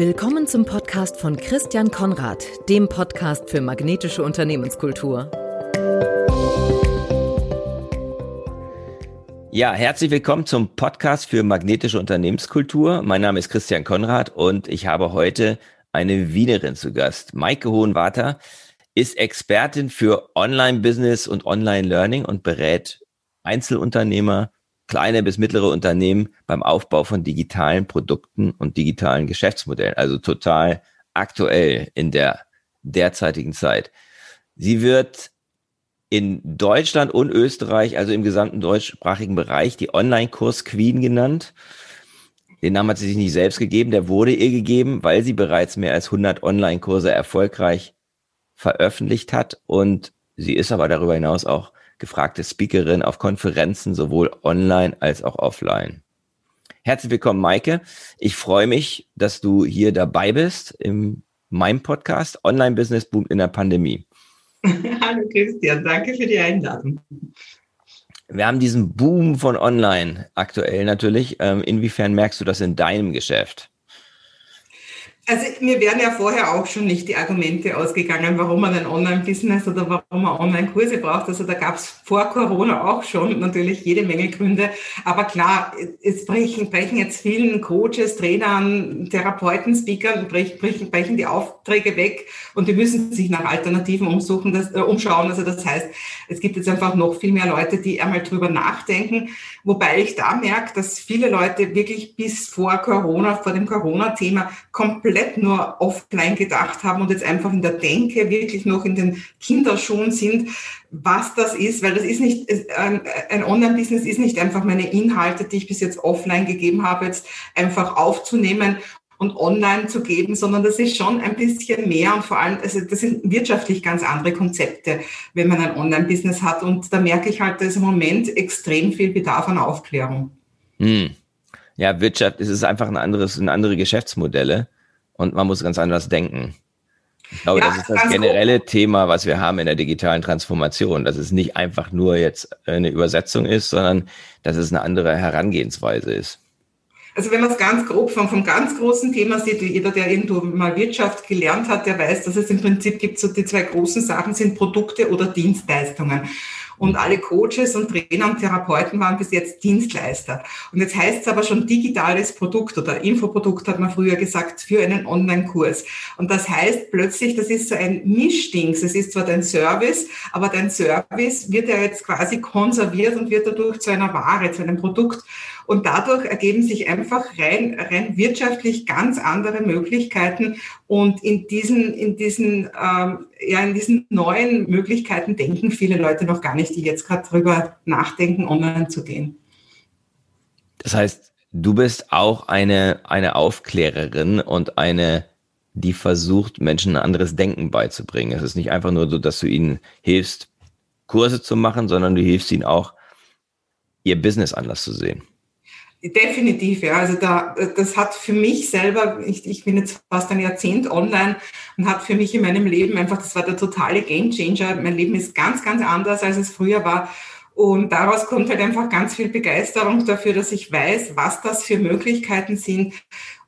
Willkommen zum Podcast von Christian Konrad, dem Podcast für magnetische Unternehmenskultur. Ja, herzlich willkommen zum Podcast für magnetische Unternehmenskultur. Mein Name ist Christian Konrad und ich habe heute eine Wienerin zu Gast. Maike Hohenwarter ist Expertin für Online-Business und Online-Learning und berät Einzelunternehmer, kleine bis mittlere Unternehmen beim Aufbau von digitalen Produkten und digitalen Geschäftsmodellen. Also total aktuell in der derzeitigen Zeit. Sie wird in Deutschland und Österreich, also im gesamten deutschsprachigen Bereich, die Online-Kurs-Queen genannt. Den Namen hat sie sich nicht selbst gegeben, der wurde ihr gegeben, weil sie bereits mehr als 100 Online-Kurse erfolgreich veröffentlicht hat und sie ist aber darüber hinaus auch gefragte Speakerin auf Konferenzen, sowohl online als auch offline. Herzlich willkommen, Maike. Ich freue mich, dass du hier dabei bist in meinem Podcast Online Business Boom in der Pandemie. Hallo Christian, danke für die Einladung. Wir haben diesen Boom von Online aktuell natürlich. Ähm, inwiefern merkst du das in deinem Geschäft? Also mir wären ja vorher auch schon nicht die Argumente ausgegangen, warum man ein Online-Business oder warum man Online-Kurse braucht. Also da gab es vor Corona auch schon natürlich jede Menge Gründe. Aber klar, es brechen, brechen jetzt vielen Coaches, Trainern, Therapeuten, Speakern, brechen, brechen die Aufträge weg und die müssen sich nach Alternativen umsuchen, das, äh, umschauen. Also das heißt, es gibt jetzt einfach noch viel mehr Leute, die einmal drüber nachdenken. Wobei ich da merke, dass viele Leute wirklich bis vor Corona, vor dem Corona-Thema komplett komplett nur offline gedacht haben und jetzt einfach in der Denke wirklich noch in den Kinderschuhen sind, was das ist, weil das ist nicht, ein, Online-Business ist nicht einfach meine Inhalte, die ich bis jetzt offline gegeben habe, jetzt einfach aufzunehmen und online zu geben, sondern das ist schon ein bisschen mehr und vor allem, also das sind wirtschaftlich ganz andere Konzepte, wenn man ein Online-Business hat und da merke ich halt, da ist im Moment extrem viel Bedarf an Aufklärung. Hm. Ja, Wirtschaft, es ist einfach ein anderes, ein andere Geschäftsmodelle und man muss ganz anders denken. Ich glaube, ja, das ist das generelle gut. Thema, was wir haben in der digitalen Transformation, dass es nicht einfach nur jetzt eine Übersetzung ist, sondern dass es eine andere Herangehensweise ist. Also wenn man es ganz grob vom, vom ganz großen Thema sieht, jeder, der irgendwo mal Wirtschaft gelernt hat, der weiß, dass es im Prinzip gibt, so die zwei großen Sachen sind Produkte oder Dienstleistungen. Und alle Coaches und Trainer und Therapeuten waren bis jetzt Dienstleister. Und jetzt heißt es aber schon digitales Produkt oder Infoprodukt, hat man früher gesagt, für einen Online-Kurs. Und das heißt plötzlich, das ist so ein Mischding. Es ist zwar dein Service, aber dein Service wird ja jetzt quasi konserviert und wird dadurch zu einer Ware, zu einem Produkt. Und dadurch ergeben sich einfach rein, rein wirtschaftlich ganz andere Möglichkeiten. Und in diesen, in diesen, ähm, ja, in diesen neuen Möglichkeiten denken viele Leute noch gar nicht, die jetzt gerade drüber nachdenken, online zu gehen. Das heißt, du bist auch eine, eine Aufklärerin und eine, die versucht, Menschen ein anderes Denken beizubringen. Es ist nicht einfach nur so, dass du ihnen hilfst, Kurse zu machen, sondern du hilfst ihnen auch, ihr Business anders zu sehen. Definitiv, ja. Also da, das hat für mich selber, ich, ich bin jetzt fast ein Jahrzehnt online und hat für mich in meinem Leben einfach, das war der totale Gamechanger. Mein Leben ist ganz, ganz anders, als es früher war. Und daraus kommt halt einfach ganz viel Begeisterung dafür, dass ich weiß, was das für Möglichkeiten sind,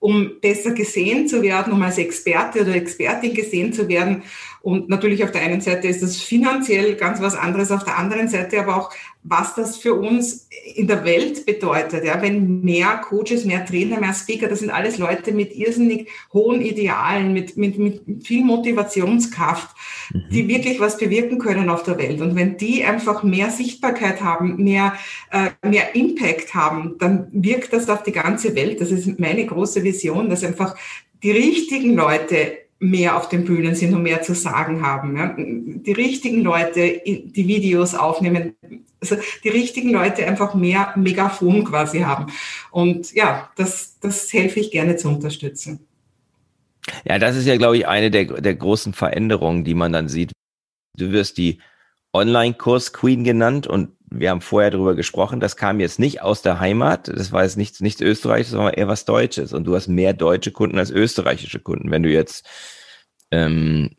um besser gesehen zu werden, um als Experte oder Expertin gesehen zu werden. Und natürlich auf der einen Seite ist das finanziell ganz was anderes, auf der anderen Seite aber auch was das für uns in der Welt bedeutet. Ja, wenn mehr Coaches, mehr Trainer, mehr Speaker, das sind alles Leute mit irrsinnig hohen Idealen, mit, mit, mit viel Motivationskraft, mhm. die wirklich was bewirken können auf der Welt. Und wenn die einfach mehr Sichtbarkeit haben, mehr, äh, mehr Impact haben, dann wirkt das auf die ganze Welt. Das ist meine große Vision, dass einfach die richtigen Leute mehr auf den Bühnen sind und mehr zu sagen haben. Ja. Die richtigen Leute, die Videos aufnehmen, also die richtigen Leute einfach mehr Megafon quasi haben. Und ja, das, das helfe ich gerne zu unterstützen. Ja, das ist ja, glaube ich, eine der, der großen Veränderungen, die man dann sieht. Du wirst die Online-Kurs-Queen genannt und wir haben vorher darüber gesprochen, das kam jetzt nicht aus der Heimat, das war jetzt nichts, nichts Österreichisches, sondern eher was Deutsches. Und du hast mehr deutsche Kunden als österreichische Kunden. Wenn du jetzt ähm,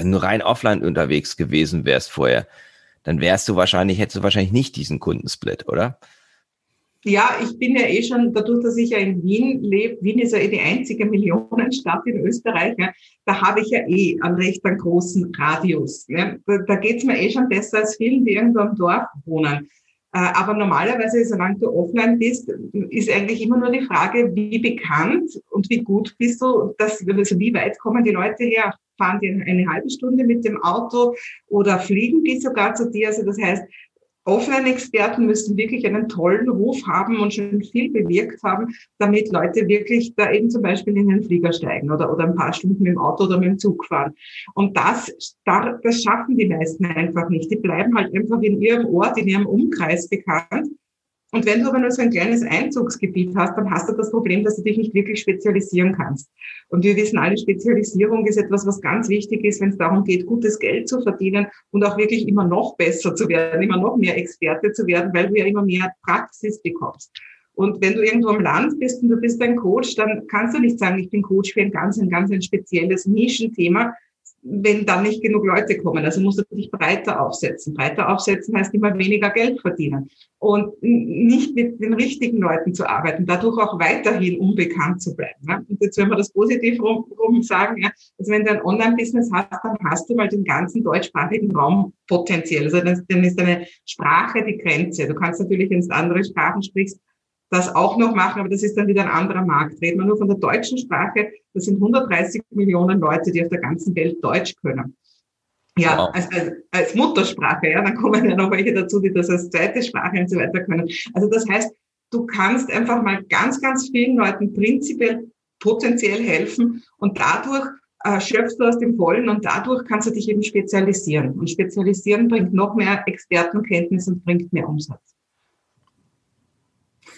nur rein offline unterwegs gewesen wärst vorher, dann wärst du wahrscheinlich, hättest du wahrscheinlich nicht diesen Kundensplit, oder? Ja, ich bin ja eh schon, dadurch, dass ich ja in Wien lebe, Wien ist ja eh die einzige Millionenstadt in Österreich, ja, da habe ich ja eh einen recht einen großen Radius. Ja. Da, da geht's mir eh schon besser als vielen, die irgendwo am Dorf wohnen. Äh, aber normalerweise, solange du offline bist, ist eigentlich immer nur die Frage, wie bekannt und wie gut bist du, dass, also wie weit kommen die Leute her? Fahren die eine halbe Stunde mit dem Auto oder fliegen die sogar zu dir? Also das heißt, Offline-Experten müssen wirklich einen tollen Ruf haben und schon viel bewirkt haben, damit Leute wirklich da eben zum Beispiel in den Flieger steigen oder, oder ein paar Stunden mit dem Auto oder mit dem Zug fahren. Und das, das schaffen die meisten einfach nicht. Die bleiben halt einfach in ihrem Ort, in ihrem Umkreis bekannt und wenn du aber nur so ein kleines Einzugsgebiet hast, dann hast du das Problem, dass du dich nicht wirklich spezialisieren kannst. Und wir wissen alle, Spezialisierung ist etwas, was ganz wichtig ist, wenn es darum geht, gutes Geld zu verdienen und auch wirklich immer noch besser zu werden, immer noch mehr Experte zu werden, weil du ja immer mehr Praxis bekommst. Und wenn du irgendwo am Land bist und du bist ein Coach, dann kannst du nicht sagen, ich bin Coach für ein ganz, ein ganz ein spezielles Nischenthema, wenn dann nicht genug Leute kommen. Also musst du dich breiter aufsetzen. Breiter aufsetzen heißt immer weniger Geld verdienen und nicht mit den richtigen Leuten zu arbeiten, dadurch auch weiterhin unbekannt zu bleiben. Ne? Und jetzt, wenn wir das positiv rum, rum sagen, ja, also wenn du ein Online-Business hast, dann hast du mal den ganzen deutschsprachigen Raum potenziell. Also dann ist deine Sprache die Grenze. Du kannst natürlich, wenn du andere Sprachen sprichst, das auch noch machen, aber das ist dann wieder ein anderer Markt. Reden wir nur von der deutschen Sprache, das sind 130 Millionen Leute, die auf der ganzen Welt Deutsch können. Ja, wow. als, als, als Muttersprache, ja, dann kommen ja noch welche dazu, die das als zweite Sprache und so weiter können. Also das heißt, du kannst einfach mal ganz, ganz vielen Leuten prinzipiell potenziell helfen und dadurch äh, schöpfst du aus dem Vollen und dadurch kannst du dich eben spezialisieren. Und spezialisieren bringt noch mehr Expertenkenntnis und bringt mehr Umsatz.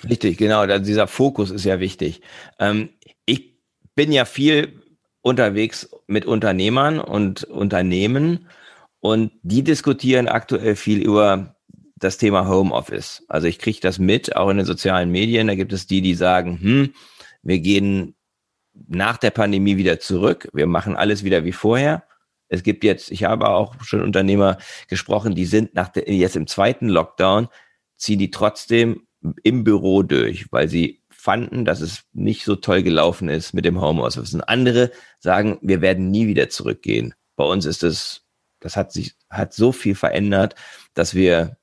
Richtig, genau. Dieser Fokus ist ja wichtig. Ähm, ich bin ja viel unterwegs mit Unternehmern und Unternehmen und die diskutieren aktuell viel über das Thema Homeoffice. Also ich kriege das mit, auch in den sozialen Medien. Da gibt es die, die sagen, hm, wir gehen nach der Pandemie wieder zurück. Wir machen alles wieder wie vorher. Es gibt jetzt, ich habe auch schon Unternehmer gesprochen, die sind nach der, jetzt im zweiten Lockdown, ziehen die trotzdem im Büro durch, weil sie fanden, dass es nicht so toll gelaufen ist mit dem Homeoffice. Und andere sagen, wir werden nie wieder zurückgehen. Bei uns ist es, das hat sich, hat so viel verändert, dass wir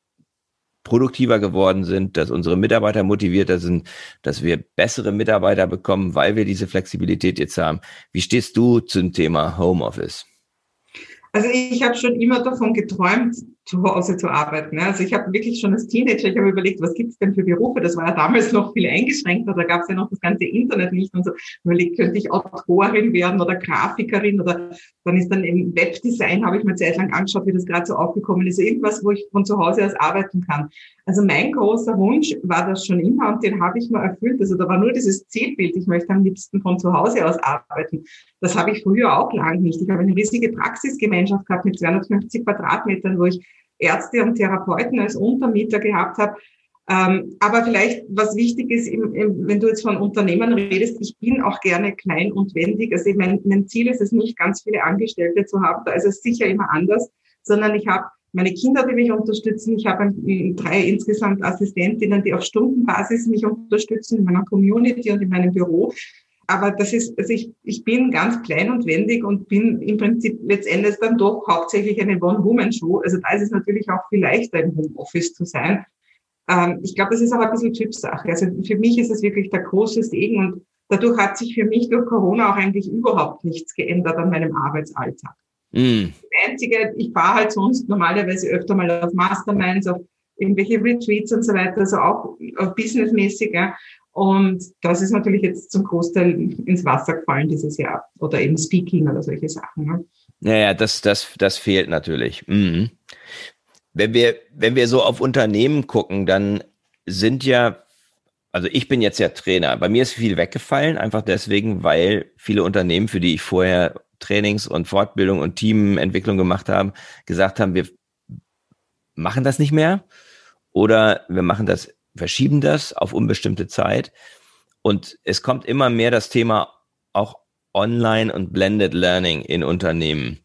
produktiver geworden sind, dass unsere Mitarbeiter motivierter sind, dass wir bessere Mitarbeiter bekommen, weil wir diese Flexibilität jetzt haben. Wie stehst du zum Thema Homeoffice? Also ich habe schon immer davon geträumt, zu Hause zu arbeiten. Also ich habe wirklich schon als Teenager, ich habe überlegt, was gibt es denn für Berufe? Das war ja damals noch viel eingeschränkter, da gab es ja noch das ganze Internet nicht und so. Überlegt, könnte ich Autorin werden oder Grafikerin oder dann ist dann im Webdesign, habe ich mir Zeit lang angeschaut, wie das gerade so aufgekommen ist. Irgendwas, wo ich von zu Hause aus arbeiten kann. Also mein großer Wunsch war das schon immer und den habe ich mir erfüllt. Also da war nur dieses Zielbild, ich möchte am liebsten von zu Hause aus arbeiten. Das habe ich früher auch lang nicht. Ich habe eine riesige Praxisgemeinschaft gehabt mit 250 Quadratmetern, wo ich Ärzte und Therapeuten als Untermieter gehabt habe. Ähm, aber vielleicht, was wichtig ist, im, im, wenn du jetzt von Unternehmen redest, ich bin auch gerne klein und wendig. Also mein, mein Ziel ist es nicht, ganz viele Angestellte zu haben. Da ist es sicher immer anders, sondern ich habe meine Kinder, die mich unterstützen. Ich habe drei insgesamt Assistentinnen, die auf Stundenbasis mich unterstützen in meiner Community und in meinem Büro aber das ist, also ich, ich bin ganz klein und wendig und bin im Prinzip letztendlich dann doch hauptsächlich eine One-Woman-Show. Also da ist es natürlich auch viel leichter im Homeoffice zu sein. Ähm, ich glaube, das ist aber ein bisschen Typsache. Also für mich ist es wirklich der große Segen und dadurch hat sich für mich durch Corona auch eigentlich überhaupt nichts geändert an meinem Arbeitsalltag. Mm. Das Einzige, ich fahre halt sonst normalerweise öfter mal auf Masterminds, auf irgendwelche Retreats und so weiter, also auch businessmäßig. Ja. Und das ist natürlich jetzt zum Großteil ins Wasser gefallen dieses Jahr oder eben Speaking oder solche Sachen. Ne? Ja, ja, das, das, das fehlt natürlich. Mhm. Wenn wir, wenn wir so auf Unternehmen gucken, dann sind ja, also ich bin jetzt ja Trainer. Bei mir ist viel weggefallen, einfach deswegen, weil viele Unternehmen, für die ich vorher Trainings und Fortbildung und Teamentwicklung gemacht habe, gesagt haben, wir machen das nicht mehr oder wir machen das verschieben das auf unbestimmte Zeit. Und es kommt immer mehr das Thema auch Online und Blended Learning in Unternehmen.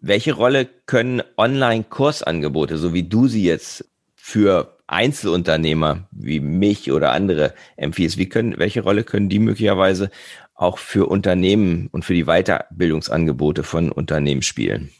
Welche Rolle können Online-Kursangebote, so wie du sie jetzt für Einzelunternehmer wie mich oder andere empfiehlst? Wie können, welche Rolle können die möglicherweise auch für Unternehmen und für die Weiterbildungsangebote von Unternehmen spielen?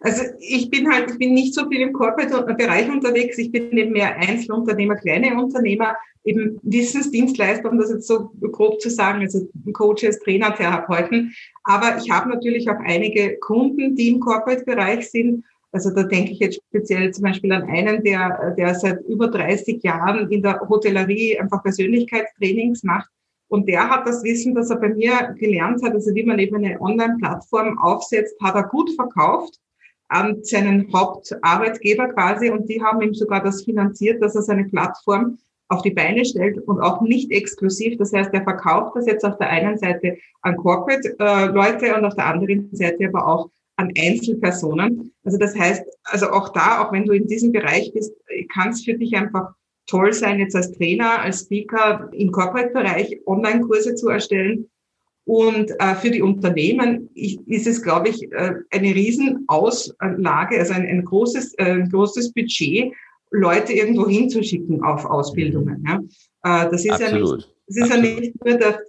Also ich bin halt, ich bin nicht so viel im Corporate-Bereich unterwegs. Ich bin eben mehr Einzelunternehmer, kleine Unternehmer, eben Wissensdienstleister, um das jetzt so grob zu sagen, also Coaches, Trainer, Therapeuten. Aber ich habe natürlich auch einige Kunden, die im Corporate-Bereich sind. Also da denke ich jetzt speziell zum Beispiel an einen, der, der seit über 30 Jahren in der Hotellerie einfach Persönlichkeitstrainings macht. Und der hat das Wissen, das er bei mir gelernt hat, also wie man eben eine Online-Plattform aufsetzt, hat er gut verkauft an seinen Hauptarbeitgeber quasi und die haben ihm sogar das finanziert, dass er seine Plattform auf die Beine stellt und auch nicht exklusiv. Das heißt, er verkauft das jetzt auf der einen Seite an Corporate-Leute äh, und auf der anderen Seite aber auch an Einzelpersonen. Also das heißt, also auch da, auch wenn du in diesem Bereich bist, kann es für dich einfach toll sein, jetzt als Trainer, als Speaker im Corporate-Bereich Online-Kurse zu erstellen und äh, für die Unternehmen ist es, glaube ich, äh, eine Riesenauslage, also ein, ein großes, äh, großes Budget, Leute irgendwo hinzuschicken auf Ausbildungen. Ja. Äh, das ist Absolut. ja nicht, das ist Absolut. ja nicht nur der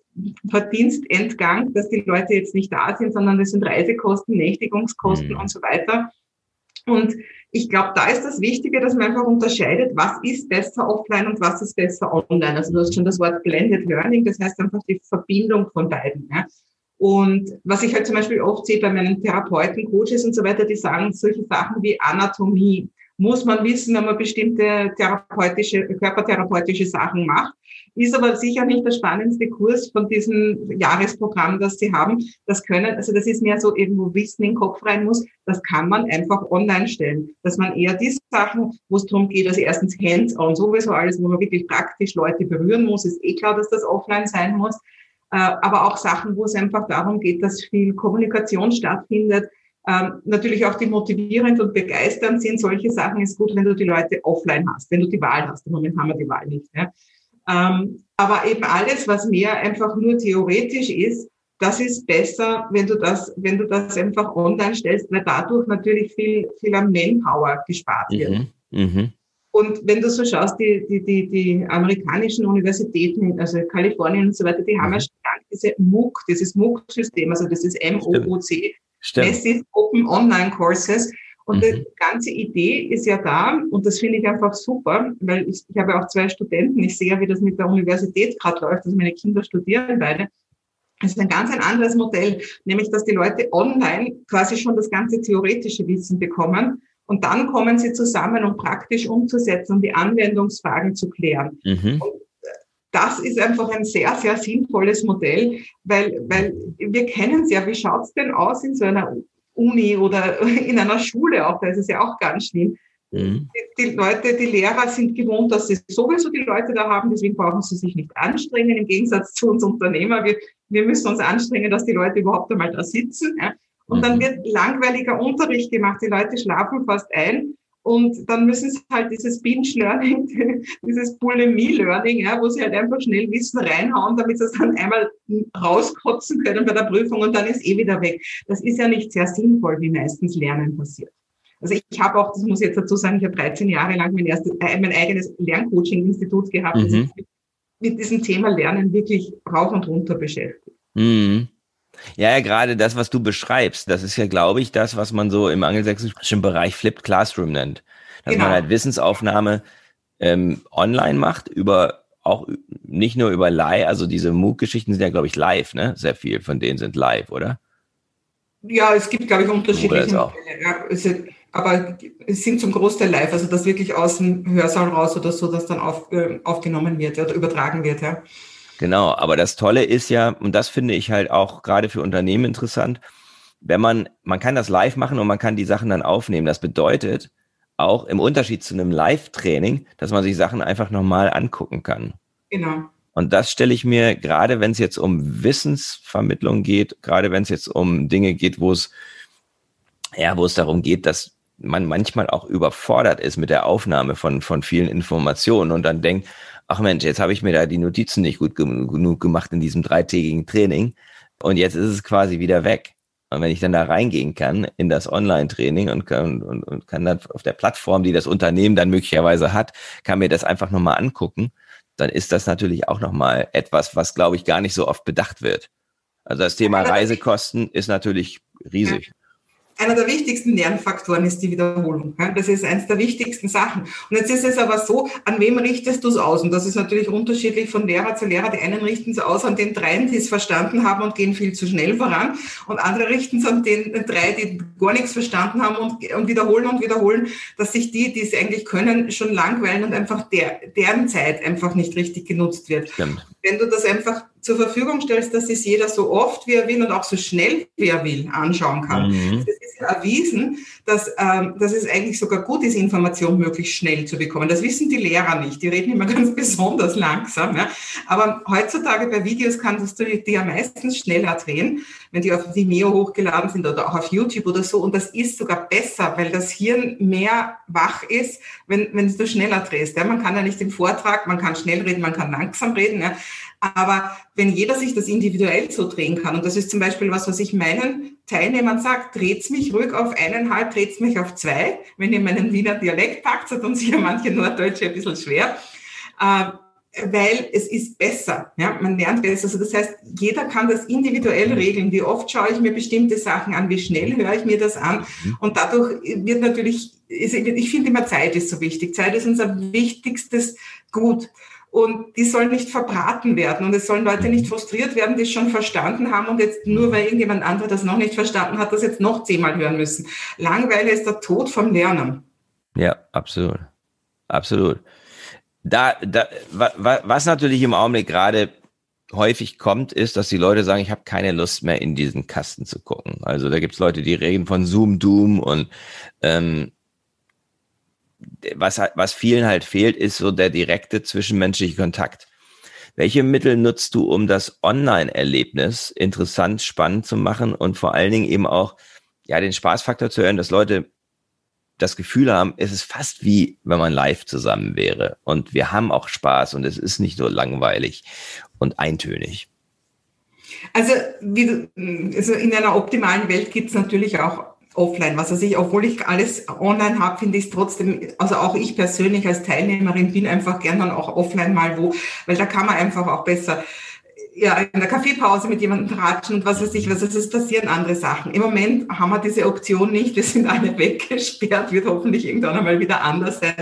Verdienstentgang, dass die Leute jetzt nicht da sind, sondern das sind Reisekosten, Nächtigungskosten mhm. und so weiter. Und ich glaube, da ist das Wichtige, dass man einfach unterscheidet, was ist besser offline und was ist besser online. Also du hast schon das Wort Blended Learning, das heißt einfach die Verbindung von beiden. Ja. Und was ich halt zum Beispiel oft sehe bei meinen Therapeuten, Coaches und so weiter, die sagen solche Sachen wie Anatomie, muss man wissen, wenn man bestimmte therapeutische, körpertherapeutische Sachen macht. Ist aber sicher nicht der spannendste Kurs von diesem Jahresprogramm, das sie haben. Das können, also das ist mehr so irgendwo Wissen in den Kopf rein muss. Das kann man einfach online stellen. Dass man eher die Sachen, wo es darum geht, also erstens Hands-on sowieso alles, wo man wirklich praktisch Leute berühren muss, ist eh klar, dass das offline sein muss. Äh, aber auch Sachen, wo es einfach darum geht, dass viel Kommunikation stattfindet, ähm, natürlich auch die motivierend und begeisternd sind. Solche Sachen ist gut, wenn du die Leute offline hast, wenn du die Wahl hast. Im Moment haben wir die Wahl nicht. Ja. Ähm, aber eben alles, was mehr einfach nur theoretisch ist, das ist besser, wenn du das, wenn du das einfach online stellst, weil dadurch natürlich viel, viel am Manpower gespart wird. Mhm. Mhm. Und wenn du so schaust, die, die, die, die amerikanischen Universitäten, also Kalifornien und so weiter, die haben ja mhm. stark diese MOOC, dieses MOOC-System, also das ist M-O-O-C, Massive Open Online Courses. Und mhm. die ganze Idee ist ja da, und das finde ich einfach super, weil ich, ich habe auch zwei Studenten, ich sehe ja, wie das mit der Universität gerade läuft, also meine Kinder studieren beide. Es ist ein ganz ein anderes Modell, nämlich dass die Leute online quasi schon das ganze theoretische Wissen bekommen und dann kommen sie zusammen, um praktisch umzusetzen, um die Anwendungsfragen zu klären. Mhm. Und das ist einfach ein sehr, sehr sinnvolles Modell, weil, weil wir kennen es ja, wie schaut's denn aus in so einer Uni oder in einer Schule auch, da ist es ja auch ganz schlimm. Mhm. Die, die, Leute, die Lehrer sind gewohnt, dass sie sowieso die Leute da haben, deswegen brauchen sie sich nicht anstrengen, im Gegensatz zu uns Unternehmer. Wir, wir müssen uns anstrengen, dass die Leute überhaupt einmal da sitzen. Ja. Und dann mhm. wird langweiliger Unterricht gemacht, die Leute schlafen fast ein und dann müssen sie halt dieses Binge-Learning, dieses Bulimie-Learning, ja, wo sie halt einfach schnell Wissen reinhauen, damit sie es dann einmal rauskotzen können bei der Prüfung und dann ist eh wieder weg. Das ist ja nicht sehr sinnvoll, wie meistens Lernen passiert. Also ich habe auch, das muss ich jetzt dazu sagen, ich habe 13 Jahre lang mein, erstes, äh, mein eigenes Lerncoaching-Institut gehabt, mhm. das sich mit diesem Thema Lernen wirklich rauf und runter beschäftigt. Mhm. Ja, ja, gerade das, was du beschreibst, das ist ja, glaube ich, das, was man so im angelsächsischen Bereich Flipped Classroom nennt. Dass genau. man halt Wissensaufnahme ähm, online macht, über auch nicht nur über live, also diese MOOC-Geschichten sind ja, glaube ich, live, ne? Sehr viel von denen sind live, oder? Ja, es gibt, glaube ich, unterschiedliche Modelle. Ja, aber es sind zum Großteil live, also das wirklich aus dem Hörsaal raus oder so, dass dann auf, äh, aufgenommen wird oder übertragen wird, ja. Genau, aber das Tolle ist ja, und das finde ich halt auch gerade für Unternehmen interessant, wenn man, man kann das live machen und man kann die Sachen dann aufnehmen. Das bedeutet auch im Unterschied zu einem Live-Training, dass man sich Sachen einfach nochmal angucken kann. Genau. Und das stelle ich mir, gerade wenn es jetzt um Wissensvermittlung geht, gerade wenn es jetzt um Dinge geht, wo es, ja, wo es darum geht, dass man manchmal auch überfordert ist mit der Aufnahme von, von vielen Informationen und dann denkt, ach Mensch, jetzt habe ich mir da die Notizen nicht gut genug gemacht in diesem dreitägigen Training und jetzt ist es quasi wieder weg. Und wenn ich dann da reingehen kann in das Online-Training und kann, und, und kann dann auf der Plattform, die das Unternehmen dann möglicherweise hat, kann mir das einfach nochmal angucken, dann ist das natürlich auch nochmal etwas, was, glaube ich, gar nicht so oft bedacht wird. Also das Thema Reisekosten ist natürlich riesig einer der wichtigsten Lernfaktoren ist die Wiederholung. Das ist eines der wichtigsten Sachen. Und jetzt ist es aber so, an wem richtest du es aus? Und das ist natürlich unterschiedlich von Lehrer zu Lehrer. Die einen richten es aus an den dreien, die es verstanden haben und gehen viel zu schnell voran. Und andere richten es an den drei, die gar nichts verstanden haben und, und wiederholen und wiederholen, dass sich die, die es eigentlich können, schon langweilen und einfach der, deren Zeit einfach nicht richtig genutzt wird. Stimmt. Wenn du das einfach zur Verfügung stellst, dass es jeder so oft wie er will und auch so schnell wie er will anschauen kann. Mhm. Das ist erwiesen, dass, ähm, dass es eigentlich sogar gut ist, Information möglichst schnell zu bekommen. Das wissen die Lehrer nicht. Die reden immer ganz besonders langsam. Ja. Aber heutzutage bei Videos kannst du die ja meistens schneller drehen, wenn die auf Vimeo hochgeladen sind oder auch auf YouTube oder so. Und das ist sogar besser, weil das Hirn mehr wach ist, wenn, wenn du schneller drehst. Ja. Man kann ja nicht im Vortrag, man kann schnell reden, man kann langsam reden. Ja. Aber wenn jeder sich das individuell so drehen kann, und das ist zum Beispiel was, was ich meinen Teilnehmern sage, dreht's mich ruhig auf eineinhalb, dreht's mich auf zwei. Wenn ihr meinen Wiener Dialekt packt, tun sich ja manche Norddeutsche ein bisschen schwer. Äh, weil es ist besser. Ja, man lernt besser. Also das heißt, jeder kann das individuell regeln. Wie oft schaue ich mir bestimmte Sachen an? Wie schnell höre ich mir das an? Mhm. Und dadurch wird natürlich, ich finde immer Zeit ist so wichtig. Zeit ist unser wichtigstes Gut und die sollen nicht verbraten werden und es sollen Leute nicht frustriert werden, die es schon verstanden haben und jetzt nur weil irgendjemand anderer das noch nicht verstanden hat, das jetzt noch zehnmal hören müssen. Langweile ist der Tod vom Lernen. Ja, absolut. Absolut. Da, da, was natürlich im Augenblick gerade häufig kommt, ist, dass die Leute sagen, ich habe keine Lust mehr in diesen Kasten zu gucken. Also da gibt es Leute, die reden von Zoom Doom und ähm, was, was vielen halt fehlt, ist so der direkte zwischenmenschliche Kontakt. Welche Mittel nutzt du, um das Online-Erlebnis interessant, spannend zu machen und vor allen Dingen eben auch ja den Spaßfaktor zu hören, dass Leute das Gefühl haben, es ist fast wie wenn man live zusammen wäre und wir haben auch Spaß und es ist nicht nur langweilig und eintönig. Also, wie, also in einer optimalen Welt gibt es natürlich auch offline. Was weiß ich, obwohl ich alles online habe, finde ich es trotzdem, also auch ich persönlich als Teilnehmerin bin einfach gern dann auch offline mal wo, weil da kann man einfach auch besser ja, in der Kaffeepause mit jemandem tratschen und was weiß ich, was es passieren andere Sachen. Im Moment haben wir diese Option nicht, wir sind alle weggesperrt, wird hoffentlich irgendwann einmal wieder anders sein.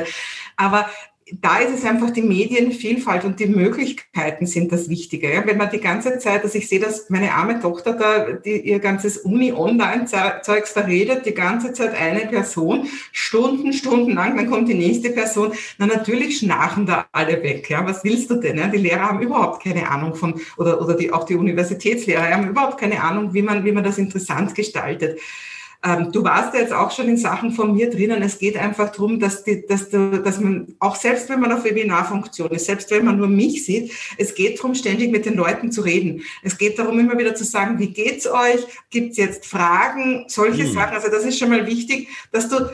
Aber da ist es einfach die Medienvielfalt und die Möglichkeiten sind das Wichtige. Ja? Wenn man die ganze Zeit, also ich sehe, dass meine arme Tochter da die, ihr ganzes Uni-Online-Zeugs da redet, die ganze Zeit eine Person, Stunden, Stunden lang, dann kommt die nächste Person. Na natürlich schnarchen da alle weg. Ja? Was willst du denn? Ja? Die Lehrer haben überhaupt keine Ahnung von, oder, oder die, auch die Universitätslehrer haben überhaupt keine Ahnung, wie man, wie man das interessant gestaltet. Ähm, du warst ja jetzt auch schon in Sachen von mir drinnen. Es geht einfach darum, dass, die, dass, du, dass man, auch selbst wenn man auf Webinarfunktion ist, selbst wenn man nur mich sieht, es geht darum, ständig mit den Leuten zu reden. Es geht darum, immer wieder zu sagen, wie geht's euch? Gibt's jetzt Fragen? Solche mhm. Sachen. Also das ist schon mal wichtig, dass du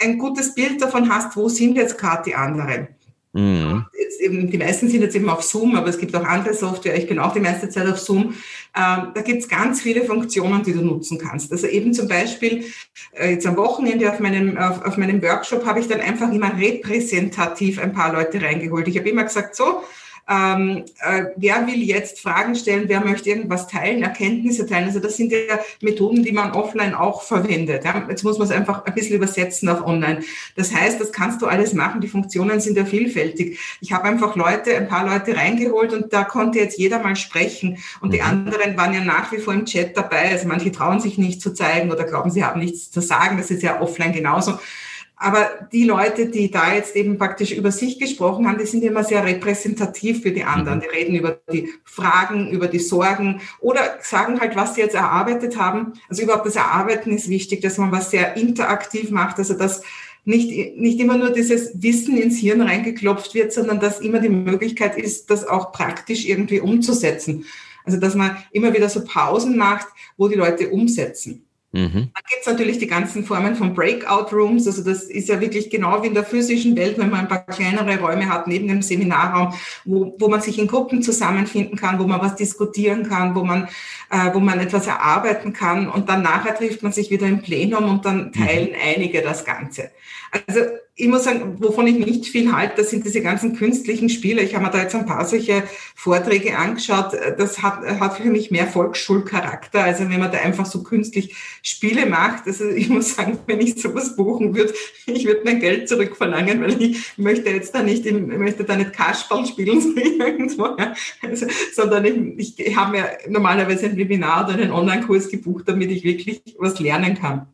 ein gutes Bild davon hast, wo sind jetzt gerade die anderen. Mhm. Eben, die meisten sind jetzt eben auf Zoom, aber es gibt auch andere Software. Ich bin auch die meiste Zeit auf Zoom. Ähm, da gibt es ganz viele Funktionen, die du nutzen kannst. Also eben zum Beispiel äh, jetzt am Wochenende auf meinem, auf, auf meinem Workshop habe ich dann einfach immer repräsentativ ein paar Leute reingeholt. Ich habe immer gesagt, so, ähm, äh, wer will jetzt Fragen stellen, wer möchte irgendwas teilen, Erkenntnisse teilen. Also das sind ja Methoden, die man offline auch verwendet. Ja? Jetzt muss man es einfach ein bisschen übersetzen auf online. Das heißt, das kannst du alles machen. Die Funktionen sind ja vielfältig. Ich habe einfach Leute, ein paar Leute reingeholt und da konnte jetzt jeder mal sprechen. Und die mhm. anderen waren ja nach wie vor im Chat dabei. Also manche trauen sich nicht zu zeigen oder glauben, sie haben nichts zu sagen. Das ist ja offline genauso. Aber die Leute, die da jetzt eben praktisch über sich gesprochen haben, die sind immer sehr repräsentativ für die anderen. Mhm. Die reden über die Fragen, über die Sorgen oder sagen halt, was sie jetzt erarbeitet haben. Also überhaupt das Erarbeiten ist wichtig, dass man was sehr interaktiv macht, also dass nicht, nicht immer nur dieses Wissen ins Hirn reingeklopft wird, sondern dass immer die Möglichkeit ist, das auch praktisch irgendwie umzusetzen. Also dass man immer wieder so Pausen macht, wo die Leute umsetzen. Mhm. Dann gibt es natürlich die ganzen Formen von Breakout Rooms. Also das ist ja wirklich genau wie in der physischen Welt, wenn man ein paar kleinere Räume hat neben dem Seminarraum, wo, wo man sich in Gruppen zusammenfinden kann, wo man was diskutieren kann, wo man, äh, wo man etwas erarbeiten kann und dann nachher trifft man sich wieder im Plenum und dann teilen mhm. einige das Ganze. Also ich muss sagen, wovon ich nicht viel halte, das sind diese ganzen künstlichen Spiele. Ich habe mir da jetzt ein paar solche Vorträge angeschaut. Das hat, hat für mich mehr Volksschulcharakter. Also wenn man da einfach so künstlich Spiele macht. Also ich muss sagen, wenn ich sowas buchen würde, ich würde mein Geld zurückverlangen, weil ich möchte jetzt da nicht, ich möchte da nicht Kasperl spielen irgendwo, also, sondern ich, ich habe mir normalerweise ein Webinar oder einen Online-Kurs gebucht, damit ich wirklich was lernen kann.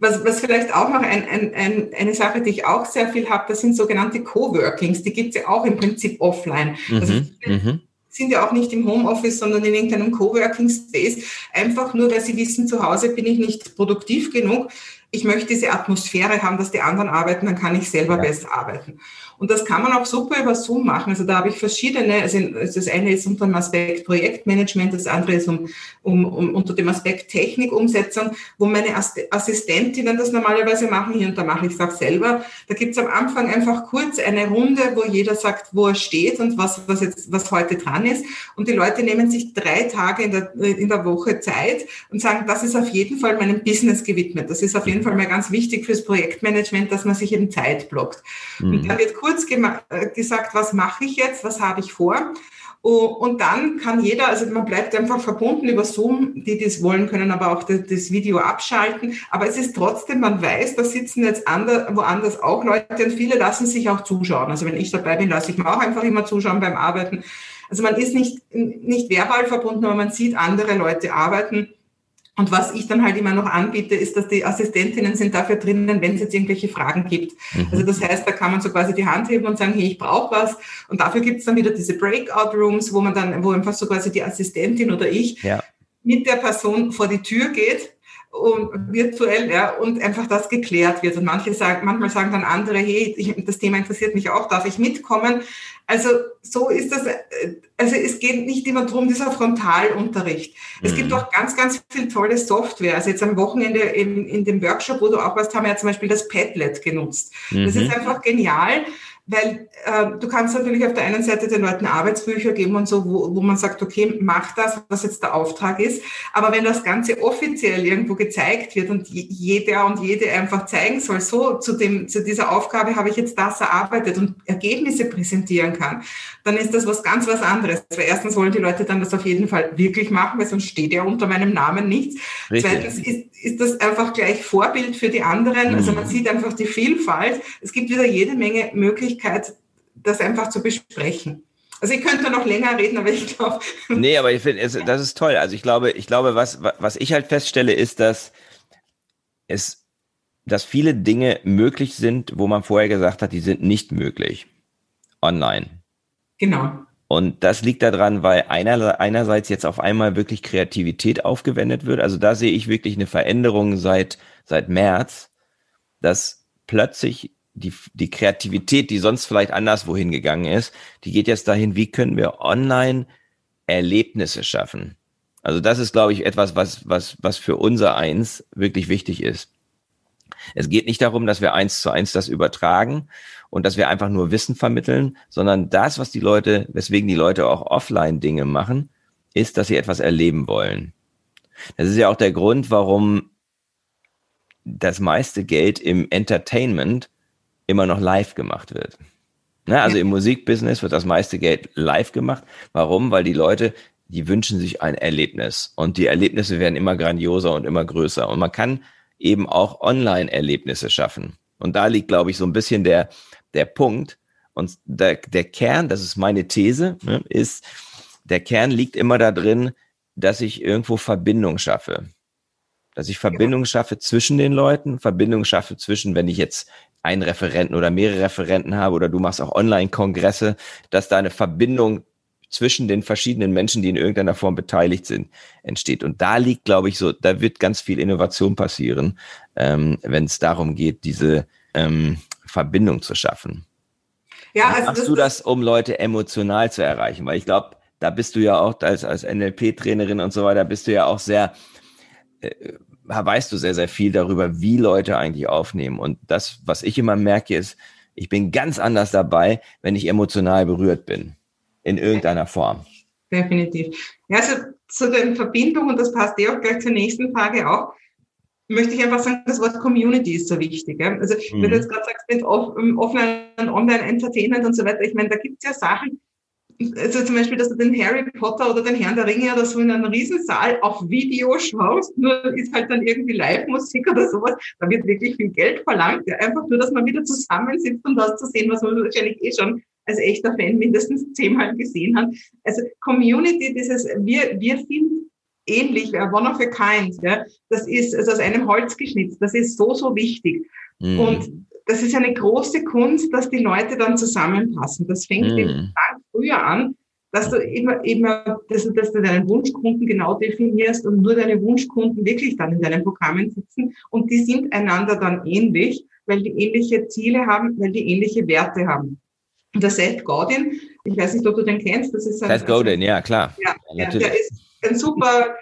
Was, was vielleicht auch noch ein, ein, ein, eine Sache, die ich auch sehr viel habe, das sind sogenannte Coworkings. Die gibt es ja auch im Prinzip offline. Also mhm, mhm. sind ja auch nicht im Homeoffice, sondern in irgendeinem Coworking Space. Einfach nur, weil sie wissen, zu Hause bin ich nicht produktiv genug. Ich möchte diese Atmosphäre haben, dass die anderen arbeiten, dann kann ich selber ja. besser arbeiten. Und das kann man auch super über Zoom machen. Also da habe ich verschiedene, also das eine ist unter dem Aspekt Projektmanagement, das andere ist um, um, um unter dem Aspekt Technikumsetzung, wo meine Assistentinnen das normalerweise machen, hier und da mache ich es auch selber. Da gibt es am Anfang einfach kurz eine Runde, wo jeder sagt, wo er steht und was, was jetzt, was heute dran ist. Und die Leute nehmen sich drei Tage in der, in der Woche Zeit und sagen, das ist auf jeden Fall meinem Business gewidmet. Das ist auf jeden Fall mal ganz wichtig fürs Projektmanagement, dass man sich eben Zeit blockt. Mhm. Und dann wird kurz kurz äh, gesagt, was mache ich jetzt, was habe ich vor. Und dann kann jeder, also man bleibt einfach verbunden über Zoom, die das wollen, können aber auch das Video abschalten. Aber es ist trotzdem, man weiß, da sitzen jetzt ander, woanders auch Leute und viele lassen sich auch zuschauen. Also wenn ich dabei bin, lasse ich mir auch einfach immer zuschauen beim Arbeiten. Also man ist nicht, nicht verbal verbunden, aber man sieht andere Leute arbeiten. Und was ich dann halt immer noch anbiete, ist, dass die Assistentinnen sind dafür drinnen, wenn es jetzt irgendwelche Fragen gibt. Mhm. Also das heißt, da kann man so quasi die Hand heben und sagen, hey, ich brauche was. Und dafür gibt es dann wieder diese Breakout Rooms, wo man dann, wo einfach so quasi die Assistentin oder ich ja. mit der Person vor die Tür geht und virtuell, ja, und einfach das geklärt wird. Und manche sagen, manchmal sagen dann andere, hey, ich, das Thema interessiert mich auch, darf ich mitkommen? Also so ist das, also es geht nicht immer darum, dieser Frontalunterricht. Mhm. Es gibt mhm. auch ganz, ganz viel tolle Software. Also jetzt am Wochenende in, in dem Workshop, wo du auch warst, haben wir ja zum Beispiel das Padlet genutzt. Mhm. Das ist mhm. einfach genial weil du kannst natürlich auf der einen Seite den Leuten Arbeitsbücher geben und so, wo, wo man sagt, okay, mach das, was jetzt der Auftrag ist. Aber wenn das Ganze offiziell irgendwo gezeigt wird und jeder und jede einfach zeigen soll, so zu, dem, zu dieser Aufgabe habe ich jetzt das erarbeitet und Ergebnisse präsentieren kann, dann ist das was ganz was anderes. Weil erstens wollen die Leute dann das auf jeden Fall wirklich machen, weil sonst steht ja unter meinem Namen nichts. Richtig. Zweitens ist, ist das einfach gleich Vorbild für die anderen. Mhm. Also man sieht einfach die Vielfalt. Es gibt wieder jede Menge Möglichkeiten, Möglichkeit, das einfach zu besprechen. Also ich könnte noch länger reden, aber ich glaube. Nee, aber ich finde, das ist toll. Also ich glaube, ich glaube, was, was ich halt feststelle, ist, dass es, dass viele Dinge möglich sind, wo man vorher gesagt hat, die sind nicht möglich. Online. Genau. Und das liegt daran, weil einer, einerseits jetzt auf einmal wirklich Kreativität aufgewendet wird. Also da sehe ich wirklich eine Veränderung seit, seit März, dass plötzlich die, die Kreativität, die sonst vielleicht anderswo hingegangen ist, die geht jetzt dahin, wie können wir online Erlebnisse schaffen? Also das ist, glaube ich, etwas, was, was, was für unser Eins wirklich wichtig ist. Es geht nicht darum, dass wir eins zu eins das übertragen und dass wir einfach nur Wissen vermitteln, sondern das, was die Leute, weswegen die Leute auch offline Dinge machen, ist, dass sie etwas erleben wollen. Das ist ja auch der Grund, warum das meiste Geld im Entertainment immer noch live gemacht wird. Ne? Also im Musikbusiness wird das meiste Geld live gemacht. Warum? Weil die Leute, die wünschen sich ein Erlebnis und die Erlebnisse werden immer grandioser und immer größer. Und man kann eben auch Online-Erlebnisse schaffen. Und da liegt, glaube ich, so ein bisschen der, der Punkt. Und der, der Kern, das ist meine These, ne, ist, der Kern liegt immer da drin, dass ich irgendwo Verbindung schaffe. Dass ich Verbindung schaffe zwischen den Leuten, Verbindung schaffe zwischen, wenn ich jetzt einen Referenten oder mehrere Referenten habe oder du machst auch Online-Kongresse, dass da eine Verbindung zwischen den verschiedenen Menschen, die in irgendeiner Form beteiligt sind, entsteht. Und da liegt, glaube ich, so, da wird ganz viel Innovation passieren, ähm, wenn es darum geht, diese ähm, Verbindung zu schaffen. Ja, also machst das, du das, um Leute emotional zu erreichen? Weil ich glaube, da bist du ja auch als, als NLP-Trainerin und so weiter, bist du ja auch sehr, äh, weißt du sehr, sehr viel darüber, wie Leute eigentlich aufnehmen. Und das, was ich immer merke, ist, ich bin ganz anders dabei, wenn ich emotional berührt bin. In irgendeiner Form. Definitiv. Ja, also zu den Verbindungen, das passt eh auch gleich zur nächsten Frage auch, möchte ich einfach sagen, das Wort Community ist so wichtig. Also mhm. wenn du jetzt gerade sagst, mit Offline und Online-Entertainment und so weiter, ich meine, da gibt es ja Sachen, also zum Beispiel, dass du den Harry Potter oder den Herrn der Ringe oder so in einem Riesensaal auf Video schaust, nur ist halt dann irgendwie Live-Musik oder sowas, da wird wirklich viel Geld verlangt. Ja? Einfach nur, dass man wieder zusammensitzt und das zu sehen, was man wahrscheinlich eh schon als echter Fan mindestens zehnmal gesehen hat. Also Community, dieses, wir, wir sind ähnlich, one of a kind, ja? das ist also aus einem Holz geschnitzt, das ist so, so wichtig. Mhm. Und das ist eine große Kunst, dass die Leute dann zusammenpassen. Das fängt mhm. früher an, dass du immer, immer, dass du, dass du deinen Wunschkunden genau definierst und nur deine Wunschkunden wirklich dann in deinen Programmen sitzen und die sind einander dann ähnlich, weil die ähnliche Ziele haben, weil die ähnliche Werte haben. Und der Seth Godin, ich weiß nicht, ob du den kennst, das ist ein, Seth Godin, ja klar. Ja, ja der ist ein super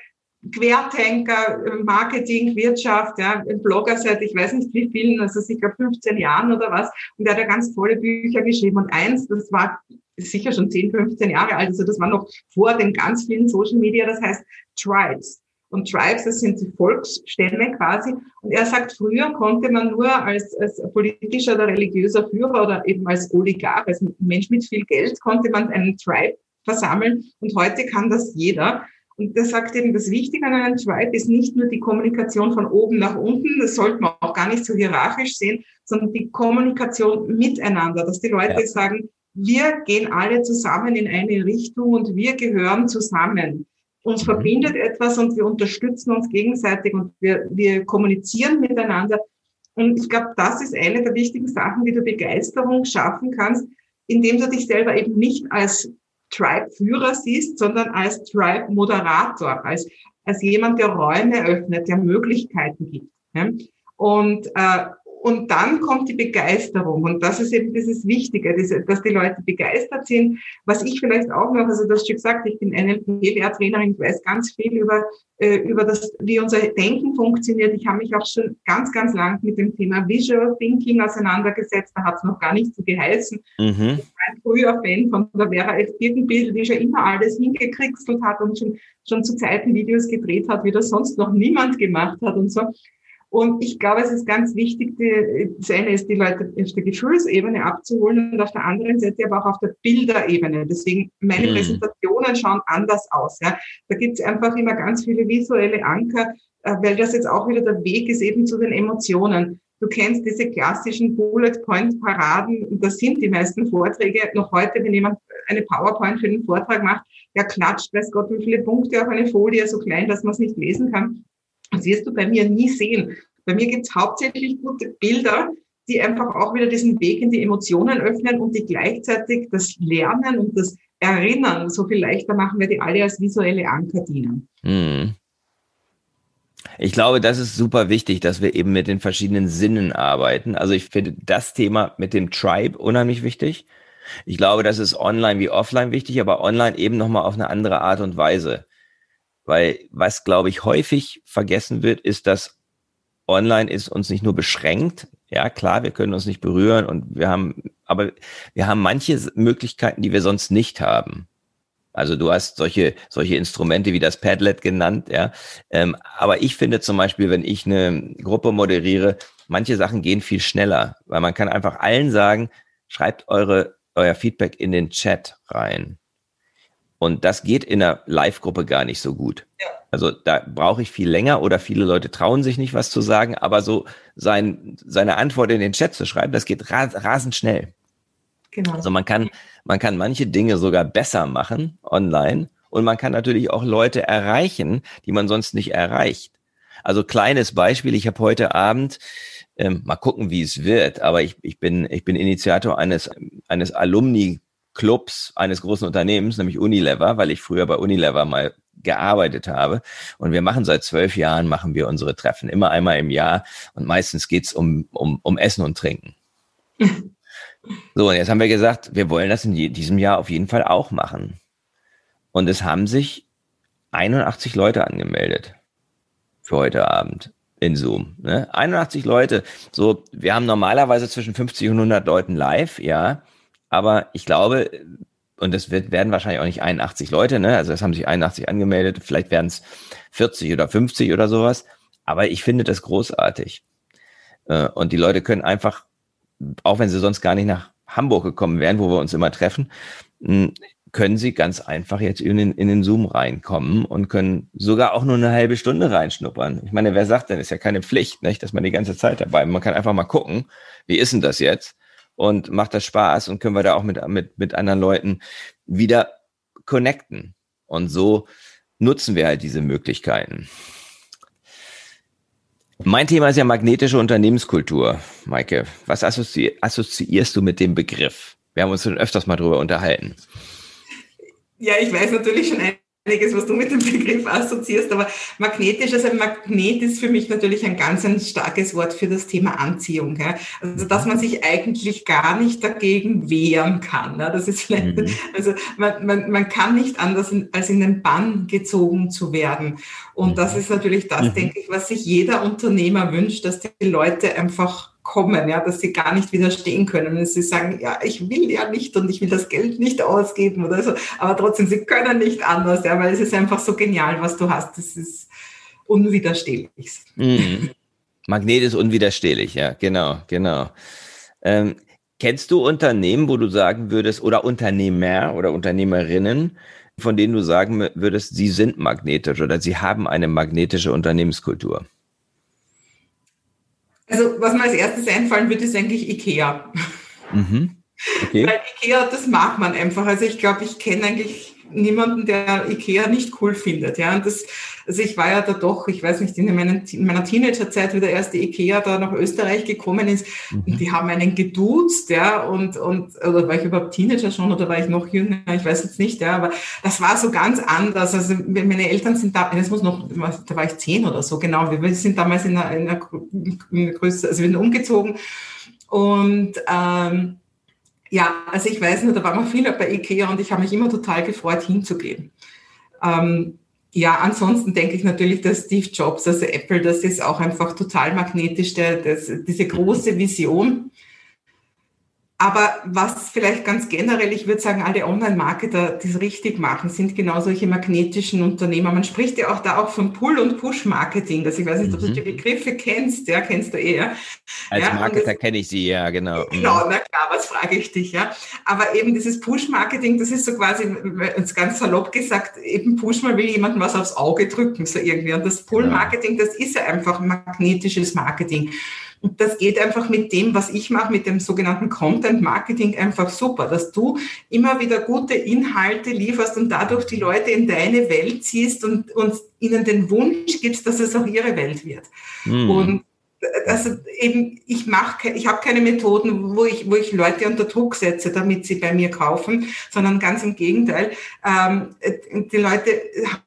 Querdenker, Marketing, Wirtschaft, ja, Blogger seit ich weiß nicht wie vielen, also sicher 15 Jahren oder was. Und der hat ja ganz tolle Bücher geschrieben. Und eins, das war sicher schon 10, 15 Jahre alt, also das war noch vor den ganz vielen Social Media, das heißt Tribes. Und Tribes, das sind die Volksstämme quasi. Und er sagt, früher konnte man nur als, als politischer oder religiöser Führer oder eben als Oligarch, als Mensch mit viel Geld, konnte man einen Tribe versammeln. Und heute kann das jeder. Und der sagt eben, das Wichtige an einem Tribe ist nicht nur die Kommunikation von oben nach unten, das sollte man auch gar nicht so hierarchisch sehen, sondern die Kommunikation miteinander, dass die Leute ja. sagen, wir gehen alle zusammen in eine Richtung und wir gehören zusammen. Uns verbindet etwas und wir unterstützen uns gegenseitig und wir, wir kommunizieren miteinander. Und ich glaube, das ist eine der wichtigen Sachen, wie du Begeisterung schaffen kannst, indem du dich selber eben nicht als Tribe-Führer siehst, sondern als Tribe-Moderator, als, als jemand, der Räume öffnet, der Möglichkeiten gibt. Und, äh, und dann kommt die Begeisterung. Und das ist eben dieses Wichtige, diese, dass die Leute begeistert sind. Was ich vielleicht auch noch, also du hast schon gesagt, ich bin NLP-Lehrtrainerin, ich weiß ganz viel über, äh, über das, wie unser Denken funktioniert. Ich habe mich auch schon ganz, ganz lang mit dem Thema Visual Thinking auseinandergesetzt. Da hat es noch gar nicht so geheißen. Mhm. Ich war ein früher Fan von der Vera F. Birkenbild, die schon immer alles hingekriegselt hat und schon, schon zu Zeiten Videos gedreht hat, wie das sonst noch niemand gemacht hat und so. Und ich glaube, es ist ganz wichtig, die, das eine ist, die Leute auf der Gefühlsebene abzuholen und auf der anderen Seite aber auch auf der Bilderebene. Deswegen, meine mhm. Präsentationen schauen anders aus. Ja. Da gibt es einfach immer ganz viele visuelle Anker, äh, weil das jetzt auch wieder der Weg ist eben zu den Emotionen. Du kennst diese klassischen Bullet Point Paraden, das sind die meisten Vorträge. Noch heute, wenn jemand eine PowerPoint für den Vortrag macht, der klatscht, weiß Gott, wie viele Punkte auf eine Folie, so klein, dass man es nicht lesen kann. Das wirst du bei mir nie sehen. Bei mir gibt es hauptsächlich gute Bilder, die einfach auch wieder diesen Weg in die Emotionen öffnen und die gleichzeitig das Lernen und das Erinnern so viel leichter machen, weil die alle als visuelle Anker dienen. Hm. Ich glaube, das ist super wichtig, dass wir eben mit den verschiedenen Sinnen arbeiten. Also ich finde das Thema mit dem Tribe unheimlich wichtig. Ich glaube, das ist online wie offline wichtig, aber online eben nochmal auf eine andere Art und Weise. Weil was, glaube ich, häufig vergessen wird, ist, dass online ist uns nicht nur beschränkt. Ja, klar, wir können uns nicht berühren und wir haben, aber wir haben manche Möglichkeiten, die wir sonst nicht haben. Also du hast solche, solche Instrumente wie das Padlet genannt, ja. Ähm, aber ich finde zum Beispiel, wenn ich eine Gruppe moderiere, manche Sachen gehen viel schneller, weil man kann einfach allen sagen, schreibt eure, euer Feedback in den Chat rein. Und das geht in einer Live-Gruppe gar nicht so gut. Ja. Also da brauche ich viel länger oder viele Leute trauen sich nicht, was zu sagen, aber so sein, seine Antwort in den Chat zu schreiben, das geht rasend schnell. Genau. Also man kann, man kann manche Dinge sogar besser machen online und man kann natürlich auch Leute erreichen, die man sonst nicht erreicht. Also kleines Beispiel, ich habe heute Abend, ähm, mal gucken, wie es wird, aber ich, ich, bin, ich bin Initiator eines, eines Alumni Clubs eines großen Unternehmens, nämlich Unilever, weil ich früher bei Unilever mal gearbeitet habe. Und wir machen seit zwölf Jahren, machen wir unsere Treffen immer einmal im Jahr. Und meistens geht's um, um, um Essen und Trinken. so, und jetzt haben wir gesagt, wir wollen das in diesem Jahr auf jeden Fall auch machen. Und es haben sich 81 Leute angemeldet für heute Abend. in Zoom. Ne? 81 Leute. So, wir haben normalerweise zwischen 50 und 100 Leuten live, ja. Aber ich glaube, und das werden wahrscheinlich auch nicht 81 Leute, ne? Also es haben sich 81 angemeldet, vielleicht werden es 40 oder 50 oder sowas. Aber ich finde das großartig. Äh, und die Leute können einfach, auch wenn sie sonst gar nicht nach Hamburg gekommen wären, wo wir uns immer treffen, können sie ganz einfach jetzt in den, in den Zoom reinkommen und können sogar auch nur eine halbe Stunde reinschnuppern. Ich meine, wer sagt denn, ist ja keine Pflicht, nicht, dass man die ganze Zeit dabei, man kann einfach mal gucken, wie ist denn das jetzt? Und macht das Spaß und können wir da auch mit, mit, mit anderen Leuten wieder connecten. Und so nutzen wir halt diese Möglichkeiten. Mein Thema ist ja magnetische Unternehmenskultur, Maike. Was assozi assoziierst du mit dem Begriff? Wir haben uns schon öfters mal drüber unterhalten. Ja, ich weiß natürlich schon einiges, was du mit dem Begriff assoziierst, aber magnetisch, also ein Magnet ist für mich natürlich ein ganz ein starkes Wort für das Thema Anziehung. Ja? Also, dass man sich eigentlich gar nicht dagegen wehren kann. Ja? Das ist vielleicht, mhm. also man, man, man kann nicht anders als in den Bann gezogen zu werden. Und mhm. das ist natürlich das, mhm. denke ich, was sich jeder Unternehmer wünscht, dass die Leute einfach kommen, ja, dass sie gar nicht widerstehen können. Und sie sagen, ja, ich will ja nicht und ich will das Geld nicht ausgeben oder so, aber trotzdem, sie können nicht anders, ja, weil es ist einfach so genial, was du hast. Das ist unwiderstehlich. Mhm. Magnet ist unwiderstehlich, ja, genau, genau. Ähm, kennst du Unternehmen, wo du sagen würdest, oder Unternehmer oder Unternehmerinnen, von denen du sagen würdest, sie sind magnetisch oder sie haben eine magnetische Unternehmenskultur? Also was mir als erstes einfallen würde, ist eigentlich Ikea. Mhm. Okay. Weil Ikea, das mag man einfach. Also ich glaube, ich kenne eigentlich niemanden, der Ikea nicht cool findet. Ja, und das, also ich war ja da doch, ich weiß nicht, in, meinen, in meiner Teenagerzeit, wie der erste Ikea da nach Österreich gekommen ist, mhm. die haben einen geduzt, ja, und, und, oder war ich überhaupt Teenager schon oder war ich noch jünger? Ich weiß jetzt nicht, ja, aber das war so ganz anders. Also meine Eltern sind da, das muss noch, da war ich zehn oder so, genau. Wir sind damals in einer, in einer, in einer Größe, also wir sind umgezogen und, ähm, ja, also ich weiß nicht, da waren wir viele bei IKEA und ich habe mich immer total gefreut, hinzugehen. Ähm, ja, ansonsten denke ich natürlich, dass Steve Jobs, also Apple, das ist auch einfach total magnetisch, der, das, diese große Vision. Aber was vielleicht ganz generell, ich würde sagen, alle Online-Marketer, die es richtig machen, sind genau solche magnetischen Unternehmer. Man spricht ja auch da auch von Pull- und Push-Marketing. Das ich weiß nicht, ob du mhm. die Begriffe kennst, ja, kennst du eher. Als ja, Marketer kenne ich sie, ja, genau. Mhm. Genau, na klar, was frage ich dich, ja. Aber eben dieses Push-Marketing, das ist so quasi, ganz salopp gesagt, eben Push, mal will jemandem was aufs Auge drücken, so irgendwie. Und das Pull-Marketing, das ist ja einfach magnetisches Marketing. Und das geht einfach mit dem, was ich mache, mit dem sogenannten Content Marketing einfach super, dass du immer wieder gute Inhalte lieferst und dadurch die Leute in deine Welt ziehst und, und ihnen den Wunsch gibst, dass es auch ihre Welt wird. Mhm. Und also eben, ich mache, ich habe keine Methoden, wo ich, wo ich Leute unter Druck setze, damit sie bei mir kaufen, sondern ganz im Gegenteil. Ähm, die Leute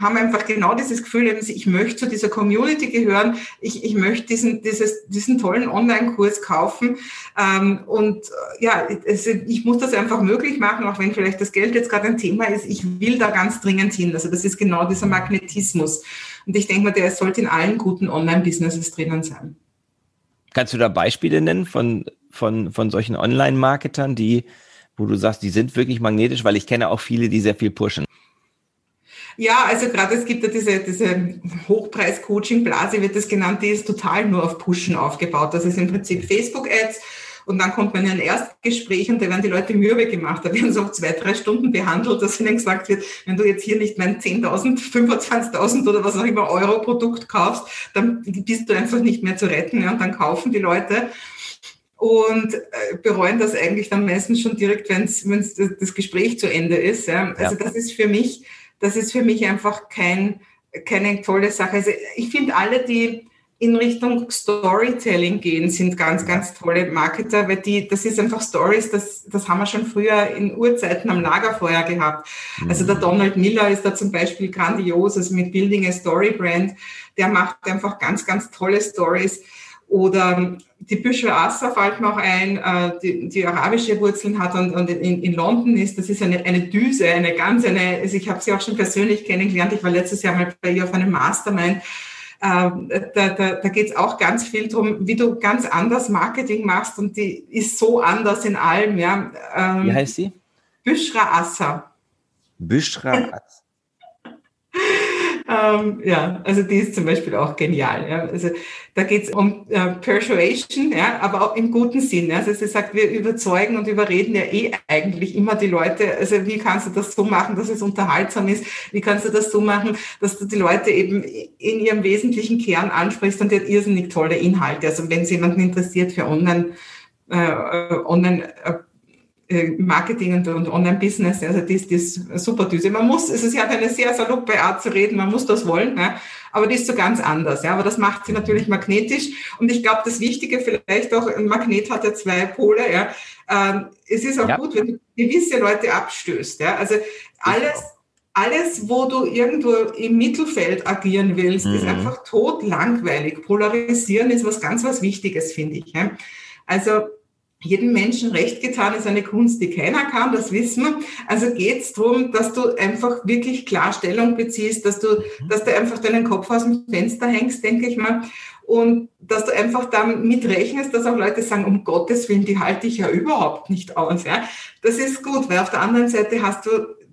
haben einfach genau dieses Gefühl, ich möchte zu dieser Community gehören, ich, ich möchte diesen, dieses, diesen tollen Online-Kurs kaufen ähm, und ja, es, ich muss das einfach möglich machen, auch wenn vielleicht das Geld jetzt gerade ein Thema ist. Ich will da ganz dringend hin. Also das ist genau dieser Magnetismus. Und ich denke mal, der sollte in allen guten Online-Businesses drinnen sein. Kannst du da Beispiele nennen von, von, von solchen Online-Marketern, die, wo du sagst, die sind wirklich magnetisch, weil ich kenne auch viele, die sehr viel pushen. Ja, also gerade es gibt ja diese, diese Hochpreis-Coaching-Blase, wird das genannt, die ist total nur auf Pushen aufgebaut. Das ist im Prinzip Facebook-Ads und dann kommt man in ein Erstgespräch und da werden die Leute mürbe gemacht. Da werden so zwei, drei Stunden behandelt, dass ihnen gesagt wird, wenn du jetzt hier nicht mein 10.000, 25.000 oder was auch immer Euro Produkt kaufst, dann bist du einfach nicht mehr zu retten. Ja, und dann kaufen die Leute und äh, bereuen das eigentlich dann meistens schon direkt, wenn das Gespräch zu Ende ist. Ja. Also ja. das ist für mich, das ist für mich einfach kein, keine tolle Sache. Also ich finde alle, die in Richtung Storytelling gehen, sind ganz, ganz tolle Marketer, weil die, das ist einfach Stories, das, das haben wir schon früher in Urzeiten am Lagerfeuer gehabt. Mhm. Also der Donald Miller ist da zum Beispiel grandios, also mit Building a Story Brand, der macht einfach ganz, ganz tolle Stories. Oder die Büschel Assa fällt mir auch ein, äh, die, die arabische Wurzeln hat und, und in, in, London ist. Das ist eine, eine Düse, eine ganz, eine, also ich habe sie auch schon persönlich kennengelernt. Ich war letztes Jahr mal bei ihr auf einem Mastermind Ähm, da da, da geht es auch ganz viel darum, wie du ganz anders Marketing machst und die ist so anders in allem. Ja. Ähm, wie heißt sie? Büschra Assa. Büschra Assa. Ähm, ja, also die ist zum Beispiel auch genial. Ja. Also da geht es um äh, Persuasion, ja, aber auch im guten Sinn. Ja. Also sie sagt, wir überzeugen und überreden ja eh eigentlich immer die Leute. Also wie kannst du das so machen, dass es unterhaltsam ist? Wie kannst du das so machen, dass du die Leute eben in ihrem wesentlichen Kern ansprichst und die hat irrsinnig tolle Inhalte. Also wenn es jemanden interessiert für Online, äh, Online äh, Marketing und, und Online-Business, also das, das super Düse. Man muss, also sie hat eine sehr saloppe Art zu reden, man muss das wollen, ne? aber die ist so ganz anders. Ja? Aber das macht sie natürlich magnetisch. Und ich glaube, das Wichtige vielleicht auch, ein Magnet hat ja zwei Pole. Ja? Ähm, es ist auch ja. gut, wenn du gewisse Leute abstößt. Ja? Also alles, alles, wo du irgendwo im Mittelfeld agieren willst, mhm. ist einfach tot langweilig. Polarisieren ist was ganz was Wichtiges, finde ich. Ja? Also jedem Menschen recht getan ist eine Kunst, die keiner kann, das wissen wir. Also geht es darum, dass du einfach wirklich klar Stellung beziehst, dass du, mhm. dass du einfach deinen Kopf aus dem Fenster hängst, denke ich mal. Und dass du einfach damit rechnest, dass auch Leute sagen, um Gottes Willen, die halte ich ja überhaupt nicht aus. Ja? Das ist gut, weil auf der anderen Seite hast du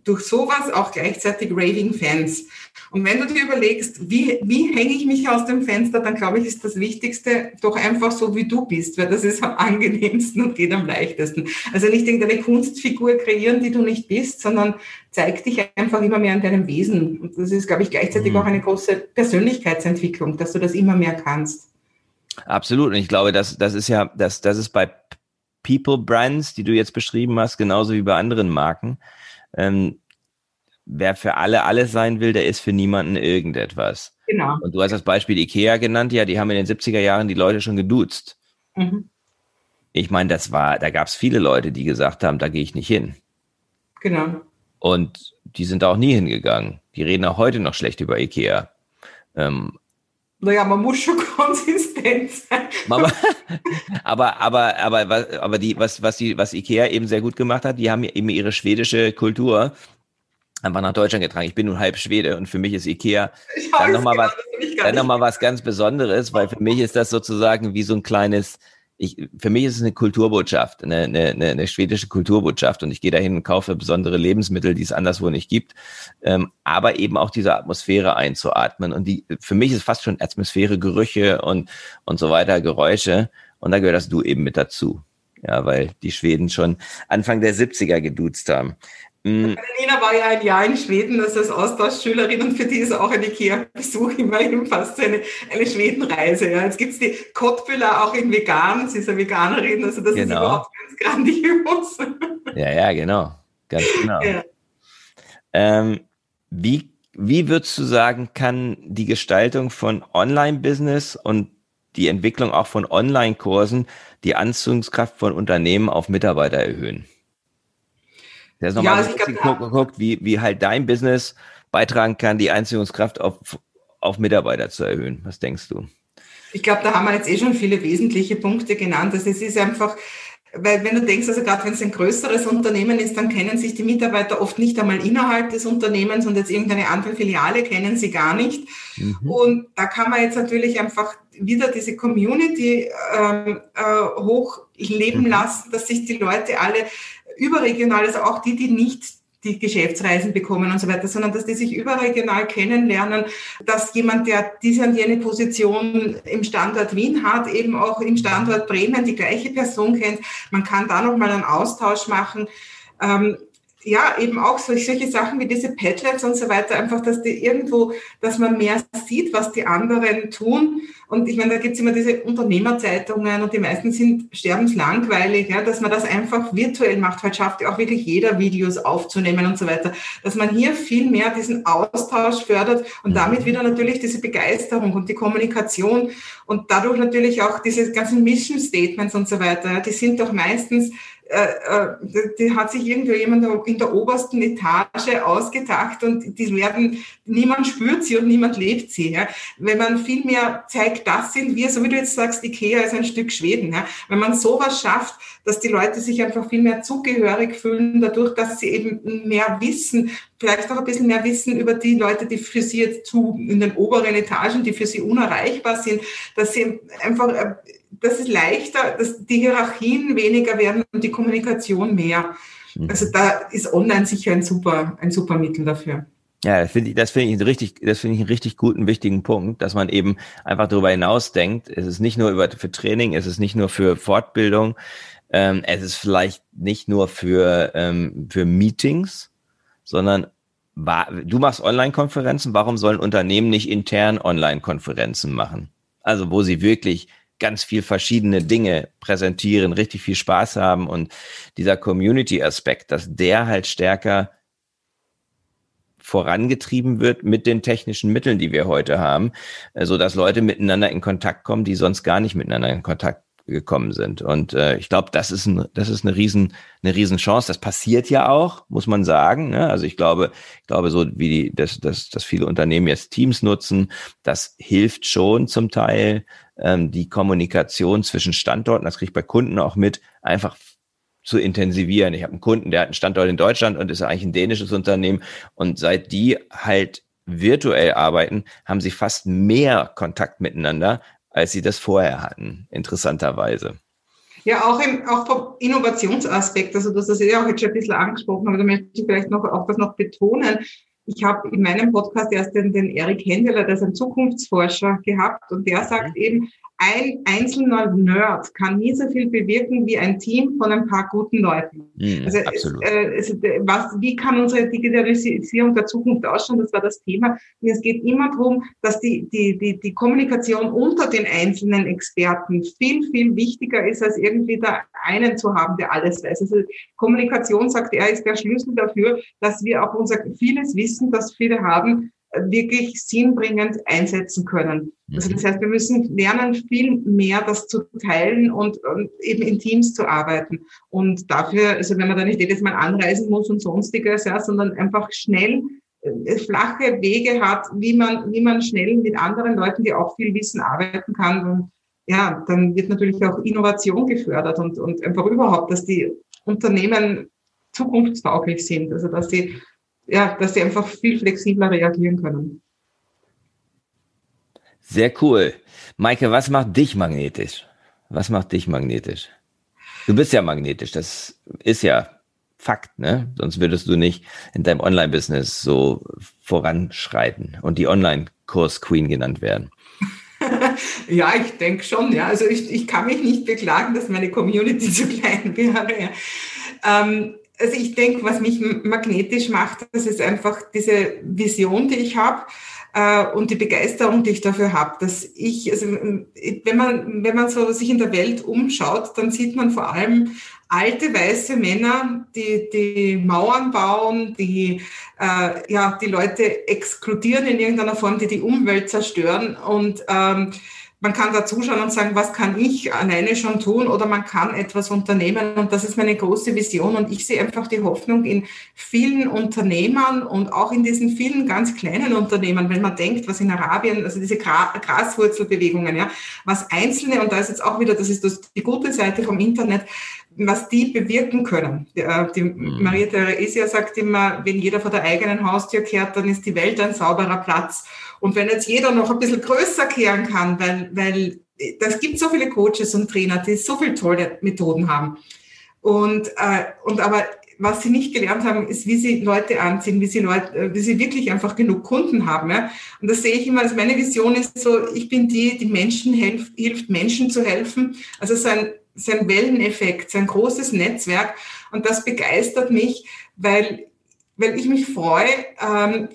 durch sowas auch gleichzeitig Raving Fans. Und wenn du dir überlegst, wie, wie hänge ich mich aus dem Fenster, dann glaube ich, ist das Wichtigste doch einfach so, wie du bist, weil das ist am angenehmsten und geht am leichtesten. Also nicht irgendeine Kunstfigur kreieren, die du nicht bist, sondern zeig dich einfach immer mehr in deinem Wesen. Und das ist, glaube ich, gleichzeitig mhm. auch eine große Persönlichkeitsentwicklung, dass du das immer mehr kannst. Absolut. Und ich glaube, das, das ist ja, das, das ist bei People Brands, die du jetzt beschrieben hast, genauso wie bei anderen Marken ähm, wer für alle alles sein will, der ist für niemanden irgendetwas. Genau. Und du hast das Beispiel Ikea genannt, ja, die haben in den 70er Jahren die Leute schon geduzt. Mhm. Ich meine, das war, da gab es viele Leute, die gesagt haben, da gehe ich nicht hin. Genau. Und die sind auch nie hingegangen. Die reden auch heute noch schlecht über Ikea. Ähm, naja, man muss schon konsistent sein. aber, aber, aber, aber die, was, was, die, was Ikea eben sehr gut gemacht hat, die haben eben ihre schwedische Kultur einfach nach Deutschland getragen. Ich bin nun halb Schwede und für mich ist Ikea dann nochmal genau, was, noch was ganz Besonderes, weil für mich ist das sozusagen wie so ein kleines, ich, für mich ist es eine Kulturbotschaft, eine, eine, eine schwedische Kulturbotschaft und ich gehe dahin und kaufe besondere Lebensmittel, die es anderswo nicht gibt, ähm, aber eben auch diese Atmosphäre einzuatmen und die, für mich ist fast schon Atmosphäre, Gerüche und, und so weiter, Geräusche und da gehört das Du eben mit dazu. Ja, weil die Schweden schon Anfang der 70er geduzt haben. Mhm. Nina war ja ein Jahr in Schweden also als Austauschschülerin und für die ist auch ein IKEA-Besuch immerhin fast eine, eine Schwedenreise. Ja. Jetzt gibt es die Kottbüller auch in vegan, sie ist eine Veganerin, also das genau. ist überhaupt ganz grandios. Ja, ja, genau. Ganz genau. Ja. Ähm, wie, wie würdest du sagen, kann die Gestaltung von Online-Business und die Entwicklung auch von Online-Kursen die Anziehungskraft von Unternehmen auf Mitarbeiter erhöhen? Der ist nochmal ja, also geguckt, geguckt, wie, wie halt dein Business beitragen kann, die Einziehungskraft auf, auf Mitarbeiter zu erhöhen. Was denkst du? Ich glaube, da haben wir jetzt eh schon viele wesentliche Punkte genannt. Also es ist einfach, weil wenn du denkst, also gerade wenn es ein größeres Unternehmen ist, dann kennen sich die Mitarbeiter oft nicht einmal innerhalb des Unternehmens und jetzt irgendeine andere Filiale kennen sie gar nicht. Mhm. Und da kann man jetzt natürlich einfach wieder diese Community ähm, äh, hochleben mhm. lassen, dass sich die Leute alle überregional, also auch die, die nicht die Geschäftsreisen bekommen und so weiter, sondern dass die sich überregional kennenlernen, dass jemand, der diese und jene Position im Standort Wien hat, eben auch im Standort Bremen die gleiche Person kennt. Man kann da nochmal einen Austausch machen. Ähm, ja, eben auch solche, Sachen wie diese Padlets und so weiter, einfach, dass die irgendwo, dass man mehr sieht, was die anderen tun. Und ich meine, da gibt's immer diese Unternehmerzeitungen und die meisten sind sterbenslangweilig, ja, dass man das einfach virtuell macht. Heute schafft ja auch wirklich jeder Videos aufzunehmen und so weiter. Dass man hier viel mehr diesen Austausch fördert und damit wieder natürlich diese Begeisterung und die Kommunikation und dadurch natürlich auch diese ganzen Mission Statements und so weiter, die sind doch meistens die hat sich irgendwo jemand in der obersten Etage ausgedacht und die werden, niemand spürt sie und niemand lebt sie. Ja. Wenn man viel mehr zeigt, das sind wir, so wie du jetzt sagst, Ikea ist ein Stück Schweden. Ja. Wenn man sowas schafft, dass die Leute sich einfach viel mehr zugehörig fühlen, dadurch, dass sie eben mehr wissen, vielleicht auch ein bisschen mehr wissen über die Leute, die für sie jetzt zu in den oberen Etagen, die für sie unerreichbar sind, dass sie einfach äh, das ist leichter, dass die Hierarchien weniger werden und die Kommunikation mehr. Mhm. Also da ist online sicher ein super, ein super Mittel dafür. Ja, das finde ich, das finde ich richtig, das finde ich einen richtig guten, wichtigen Punkt, dass man eben einfach darüber hinaus denkt. Es ist nicht nur über, für Training, es ist nicht nur für Fortbildung, ähm, es ist vielleicht nicht nur für, ähm, für Meetings, sondern du machst Online-Konferenzen, warum sollen Unternehmen nicht intern Online-Konferenzen machen? Also, wo sie wirklich ganz viel verschiedene Dinge präsentieren, richtig viel Spaß haben. Und dieser Community-Aspekt, dass der halt stärker vorangetrieben wird mit den technischen Mitteln, die wir heute haben, so dass Leute miteinander in Kontakt kommen, die sonst gar nicht miteinander in Kontakt gekommen sind. Und äh, ich glaube, das ist ein, das ist eine riesen, eine riesen Chance. Das passiert ja auch, muss man sagen. Ne? Also ich glaube, ich glaube so wie die, dass, dass, dass viele Unternehmen jetzt Teams nutzen, das hilft schon zum Teil ähm, die Kommunikation zwischen Standorten. Das kriege ich bei Kunden auch mit, einfach zu intensivieren. Ich habe einen Kunden, der hat einen Standort in Deutschland und ist eigentlich ein dänisches Unternehmen. Und seit die halt virtuell arbeiten, haben sie fast mehr Kontakt miteinander, als sie das vorher hatten, interessanterweise. Ja, auch, im, auch vom Innovationsaspekt, also das ist ja auch jetzt schon ein bisschen angesprochen, aber da möchte ich vielleicht noch auch das noch betonen. Ich habe in meinem Podcast erst den, den Erik Hendeler, der ist ein Zukunftsforscher, gehabt und der sagt mhm. eben, ein einzelner Nerd kann nie so viel bewirken wie ein Team von ein paar guten Leuten. Mm, also, absolut. Äh, was, wie kann unsere Digitalisierung der Zukunft ausschauen? Das war das Thema. Und es geht immer darum, dass die, die, die, die Kommunikation unter den einzelnen Experten viel, viel wichtiger ist, als irgendwie da einen zu haben, der alles weiß. Also Kommunikation, sagt er, ist der Schlüssel dafür, dass wir auch unser vieles Wissen, das viele haben, wirklich sinnbringend einsetzen können. Also das mhm. heißt, wir müssen lernen, viel mehr das zu teilen und, und eben in Teams zu arbeiten. Und dafür, also wenn man da nicht jedes Mal anreisen muss und sonstiges, ja, sondern einfach schnell äh, flache Wege hat, wie man, wie man schnell mit anderen Leuten, die auch viel wissen, arbeiten kann. Und ja, dann wird natürlich auch Innovation gefördert und, und einfach überhaupt, dass die Unternehmen zukunftstauglich sind. Also dass sie ja, dass sie einfach viel flexibler reagieren können. Sehr cool. Maike, was macht dich magnetisch? Was macht dich magnetisch? Du bist ja magnetisch, das ist ja Fakt, ne? Sonst würdest du nicht in deinem Online-Business so voranschreiten und die Online-Kurs-Queen genannt werden. ja, ich denke schon, ja. Also ich, ich kann mich nicht beklagen, dass meine Community zu klein wäre. Ähm, also ich denke, was mich magnetisch macht, das ist einfach diese Vision, die ich habe äh, und die Begeisterung, die ich dafür habe, dass ich, also wenn man wenn man so sich in der Welt umschaut, dann sieht man vor allem alte weiße Männer, die die Mauern bauen, die äh, ja die Leute exkludieren in irgendeiner Form, die die Umwelt zerstören. Und ähm, man kann da zuschauen und sagen, was kann ich alleine schon tun oder man kann etwas unternehmen. Und das ist meine große Vision. Und ich sehe einfach die Hoffnung in vielen Unternehmern und auch in diesen vielen ganz kleinen Unternehmen, wenn man denkt, was in Arabien, also diese Graswurzelbewegungen, ja, was Einzelne, und da ist jetzt auch wieder, das ist das, die gute Seite vom Internet, was die bewirken können. Die, äh, mhm. Maria Theresia sagt immer, wenn jeder vor der eigenen Haustür kehrt, dann ist die Welt ein sauberer Platz. Und wenn jetzt jeder noch ein bisschen größer kehren kann, weil, weil das gibt so viele Coaches und Trainer, die so viele tolle Methoden haben. Und, äh, und aber was sie nicht gelernt haben, ist, wie sie Leute anziehen, wie sie Leute, äh, wie sie wirklich einfach genug Kunden haben. Ja? Und das sehe ich immer als meine Vision ist so, ich bin die, die Menschen hilft, hilft Menschen zu helfen. Also so ein, so ein Welleneffekt, so ein großes Netzwerk. Und das begeistert mich, weil, weil ich mich freue, ähm,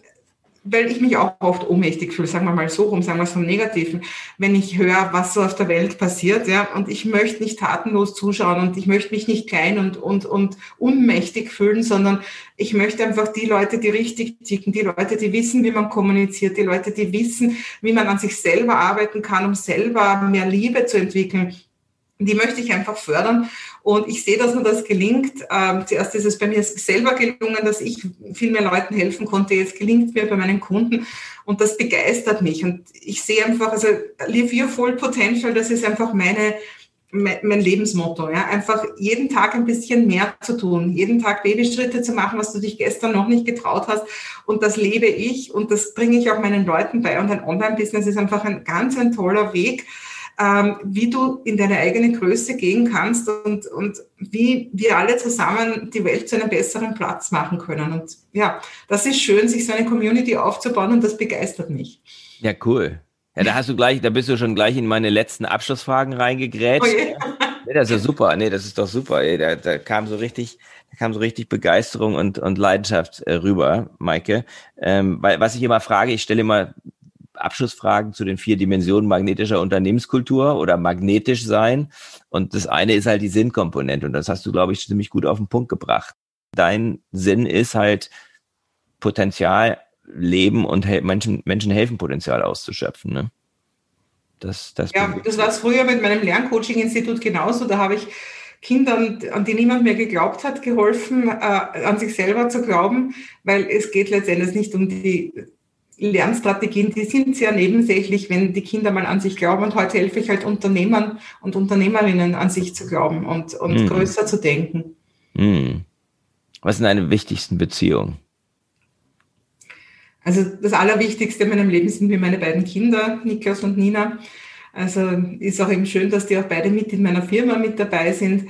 weil ich mich auch oft ohnmächtig fühle, sagen wir mal so rum, sagen wir es vom Negativen, wenn ich höre, was so auf der Welt passiert, ja, und ich möchte nicht tatenlos zuschauen und ich möchte mich nicht klein und, und, und unmächtig fühlen, sondern ich möchte einfach die Leute, die richtig ticken, die Leute, die wissen, wie man kommuniziert, die Leute, die wissen, wie man an sich selber arbeiten kann, um selber mehr Liebe zu entwickeln, die möchte ich einfach fördern. Und ich sehe, dass mir das gelingt. Ähm, zuerst ist es bei mir selber gelungen, dass ich viel mehr Leuten helfen konnte. Jetzt gelingt mir bei meinen Kunden. Und das begeistert mich. Und ich sehe einfach, also Live Your Full Potential, das ist einfach meine, mein Lebensmotto. Ja? Einfach jeden Tag ein bisschen mehr zu tun, jeden Tag Babyschritte zu machen, was du dich gestern noch nicht getraut hast. Und das lebe ich und das bringe ich auch meinen Leuten bei. Und ein Online-Business ist einfach ein ganz ein toller Weg, ähm, wie du in deine eigene Größe gehen kannst und, und wie wir alle zusammen die Welt zu einem besseren Platz machen können. Und ja, das ist schön, sich so eine Community aufzubauen und das begeistert mich. Ja, cool. Ja, da hast du gleich, da bist du schon gleich in meine letzten Abschlussfragen reingegrätscht. Oh yeah. nee, das ist ja super. Nee, das ist doch super. Ey. Da, da kam so richtig, da kam so richtig Begeisterung und, und Leidenschaft äh, rüber, Maike. Ähm, weil, was ich immer frage, ich stelle immer Abschlussfragen zu den vier Dimensionen magnetischer Unternehmenskultur oder magnetisch sein. Und das eine ist halt die Sinnkomponente. Und das hast du, glaube ich, ziemlich gut auf den Punkt gebracht. Dein Sinn ist halt Potenzial leben und Menschen, Menschen helfen, Potenzial auszuschöpfen. Ne? Das, das ja, das war es früher mit meinem Lerncoaching-Institut genauso. Da habe ich Kindern, an die niemand mehr geglaubt hat, geholfen, äh, an sich selber zu glauben, weil es geht letztendlich nicht um die Lernstrategien, die sind sehr nebensächlich, wenn die Kinder mal an sich glauben. Und heute helfe ich halt Unternehmern und Unternehmerinnen an sich zu glauben und, und mm. größer zu denken. Mm. Was sind deine wichtigsten Beziehungen? Also das Allerwichtigste in meinem Leben sind mir meine beiden Kinder, Niklas und Nina. Also ist auch eben schön, dass die auch beide mit in meiner Firma mit dabei sind.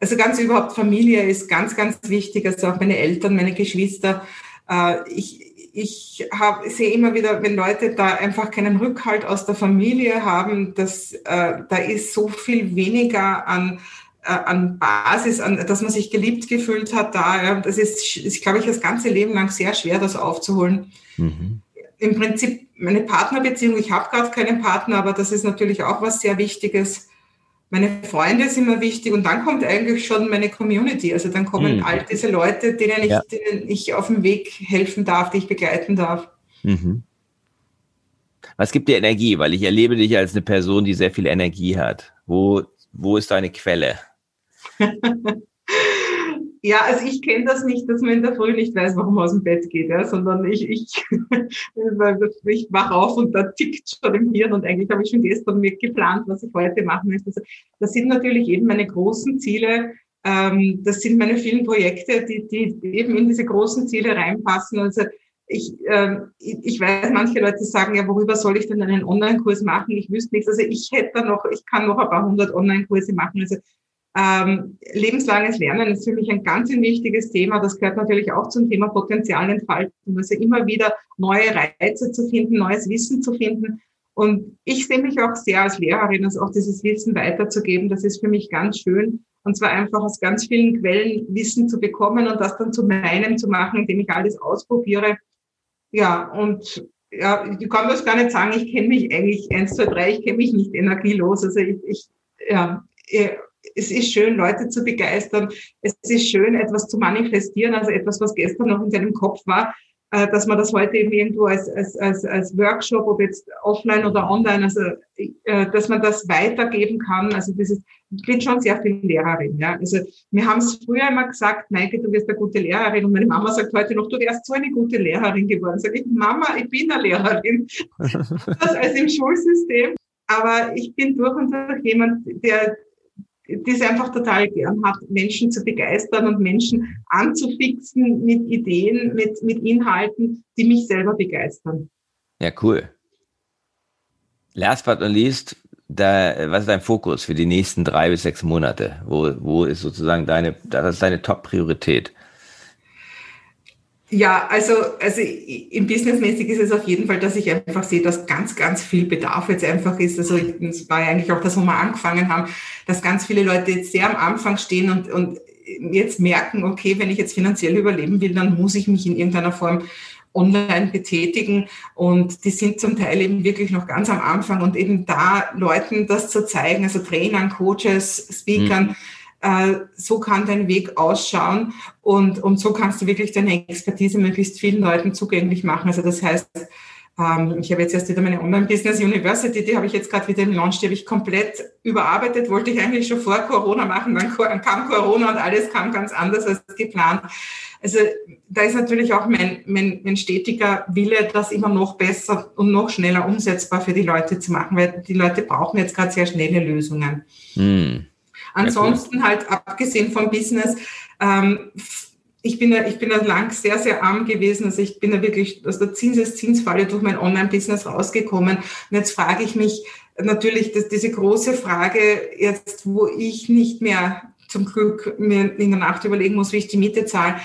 Also ganz überhaupt Familie ist ganz, ganz wichtig. Also auch meine Eltern, meine Geschwister. Äh, ich, ich hab, sehe immer wieder, wenn Leute da einfach keinen Rückhalt aus der Familie haben, dass äh, da ist so viel weniger an äh, an Basis, an, dass man sich geliebt gefühlt hat, da. Ja, das ist, ist, glaube ich, das ganze Leben lang sehr schwer, das aufzuholen. Mhm. Im Prinzip meine Partnerbeziehung, ich habe gerade keinen Partner, aber das ist natürlich auch was sehr Wichtiges. Meine Freunde sind mir wichtig und dann kommt eigentlich schon meine Community. Also dann kommen mhm. all diese Leute, denen ich, ja. denen ich auf dem Weg helfen darf, die ich begleiten darf. Mhm. Was gibt dir Energie? Weil ich erlebe dich als eine Person, die sehr viel Energie hat. Wo, wo ist deine Quelle? Ja, also ich kenne das nicht, dass man in der Früh nicht weiß, warum man aus dem Bett geht, ja, sondern ich, ich, ich wach auf und da tickt schon im Hirn und eigentlich habe ich schon gestern mir geplant, was ich heute machen möchte. Also das sind natürlich eben meine großen Ziele, ähm, das sind meine vielen Projekte, die, die eben in diese großen Ziele reinpassen. Also ich, äh, ich weiß, manche Leute sagen, ja, worüber soll ich denn einen Online-Kurs machen? Ich wüsste nichts. Also ich hätte da noch, ich kann noch ein paar hundert Online-Kurse machen. Also ähm, lebenslanges Lernen ist für mich ein ganz ein wichtiges Thema. Das gehört natürlich auch zum Thema Potenzialentfaltung. Also immer wieder neue Reize zu finden, neues Wissen zu finden. Und ich sehe mich auch sehr als Lehrerin, also auch dieses Wissen weiterzugeben. Das ist für mich ganz schön. Und zwar einfach aus ganz vielen Quellen Wissen zu bekommen und das dann zu meinem zu machen, indem ich alles ausprobiere. Ja, und ja, ich kann das gar nicht sagen, ich kenne mich eigentlich eins, zwei, drei, ich kenne mich nicht energielos. Also ich, ich ja, es ist schön, Leute zu begeistern. Es ist schön, etwas zu manifestieren, also etwas, was gestern noch in deinem Kopf war, äh, dass man das heute eben irgendwo als, als, als, als Workshop, ob jetzt offline oder online, also äh, dass man das weitergeben kann. Also ist, ich bin schon sehr viel Lehrerin. Ja. Also wir haben es früher immer gesagt, Maike, du wirst eine gute Lehrerin. Und meine Mama sagt heute noch, du wärst so eine gute Lehrerin geworden. Sag ich, Mama, ich bin eine Lehrerin. das als im Schulsystem. Aber ich bin durch und durch jemand, der die es einfach total gern hat, Menschen zu begeistern und Menschen anzufixen mit Ideen, mit, mit Inhalten, die mich selber begeistern. Ja, cool. Last but not least, da, was ist dein Fokus für die nächsten drei bis sechs Monate? Wo, wo ist sozusagen deine, deine Top-Priorität? Ja, also, also im Businessmäßig ist es auf jeden Fall, dass ich einfach sehe, dass ganz, ganz viel Bedarf jetzt einfach ist. Also es war ja eigentlich auch das, wo wir angefangen haben, dass ganz viele Leute jetzt sehr am Anfang stehen und, und jetzt merken, okay, wenn ich jetzt finanziell überleben will, dann muss ich mich in irgendeiner Form online betätigen und die sind zum Teil eben wirklich noch ganz am Anfang und eben da Leuten das zu zeigen, also Trainern, Coaches, Speakern, mhm äh, so kann dein Weg ausschauen und, und so kannst du wirklich deine Expertise möglichst vielen Leuten zugänglich machen. Also das heißt, Ähm, ich habe jetzt erst wieder meine Online-Business University, die habe ich jetzt gerade wieder im Launch, die habe ich komplett überarbeitet, wollte ich eigentlich schon vor Corona machen, dann kam Corona und alles kam ganz anders als geplant. Also da ist natürlich auch mein, mein, mein stetiger Wille, das immer noch besser und noch schneller umsetzbar für die Leute zu machen, weil die Leute brauchen jetzt gerade sehr schnelle Lösungen. Hm. Ansonsten halt abgesehen vom Business, ähm, ich bin ja, ich bin ja lang sehr, sehr arm gewesen. Also ich bin ja wirklich aus der Zinseszinsfalle durch mein Online-Business rausgekommen. Und jetzt frage ich mich natürlich, dass diese große Frage jetzt, wo ich nicht mehr zum Glück mir in der Nacht überlegen muss, wie ich die Miete zahle.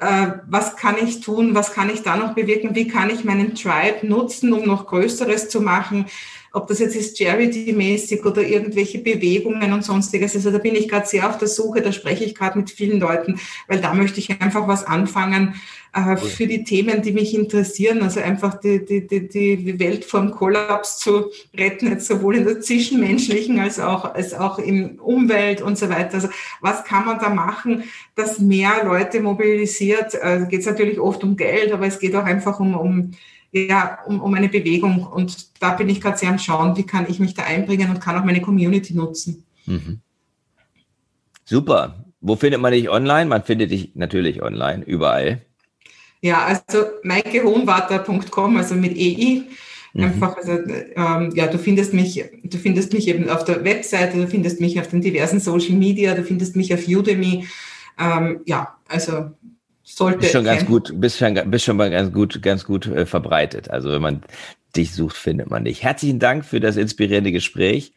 Äh, was kann ich tun? Was kann ich da noch bewirken? Wie kann ich meinen Tribe nutzen, um noch Größeres zu machen? Ob das jetzt ist Charity-mäßig oder irgendwelche Bewegungen und sonstiges. Also da bin ich gerade sehr auf der Suche, da spreche ich gerade mit vielen Leuten, weil da möchte ich einfach was anfangen äh, für die Themen, die mich interessieren. Also einfach die, die, die, die Welt vom Kollaps zu retten, jetzt sowohl in der zwischenmenschlichen als auch, als auch im Umwelt und so weiter. Also was kann man da machen, dass mehr Leute mobilisiert? Also geht es natürlich oft um Geld, aber es geht auch einfach um, um ja, um, um eine Bewegung. Und da bin ich gerade sehr am Schauen, wie kann ich mich da einbringen und kann auch meine Community nutzen. Mhm. Super. Wo findet man dich online? Man findet dich natürlich online, überall. Ja, also maikehohenwarter.com, also mit EI. Mhm. Einfach, also ähm, ja, du findest mich, du findest mich eben auf der Webseite, du findest mich auf den diversen Social Media, du findest mich auf Udemy. Ähm, ja, also sollte. Bist schon ganz gut, bist schon, bist schon mal ganz gut, ganz gut äh, verbreitet. Also wenn man dich sucht, findet man dich. Herzlichen Dank für das inspirierende Gespräch.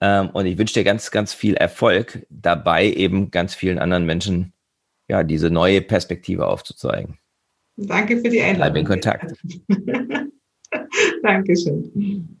Ähm, und ich wünsche dir ganz, ganz viel Erfolg dabei, eben ganz vielen anderen Menschen ja diese neue Perspektive aufzuzeigen. Danke für die Einladung. Bleib in Kontakt. Dankeschön.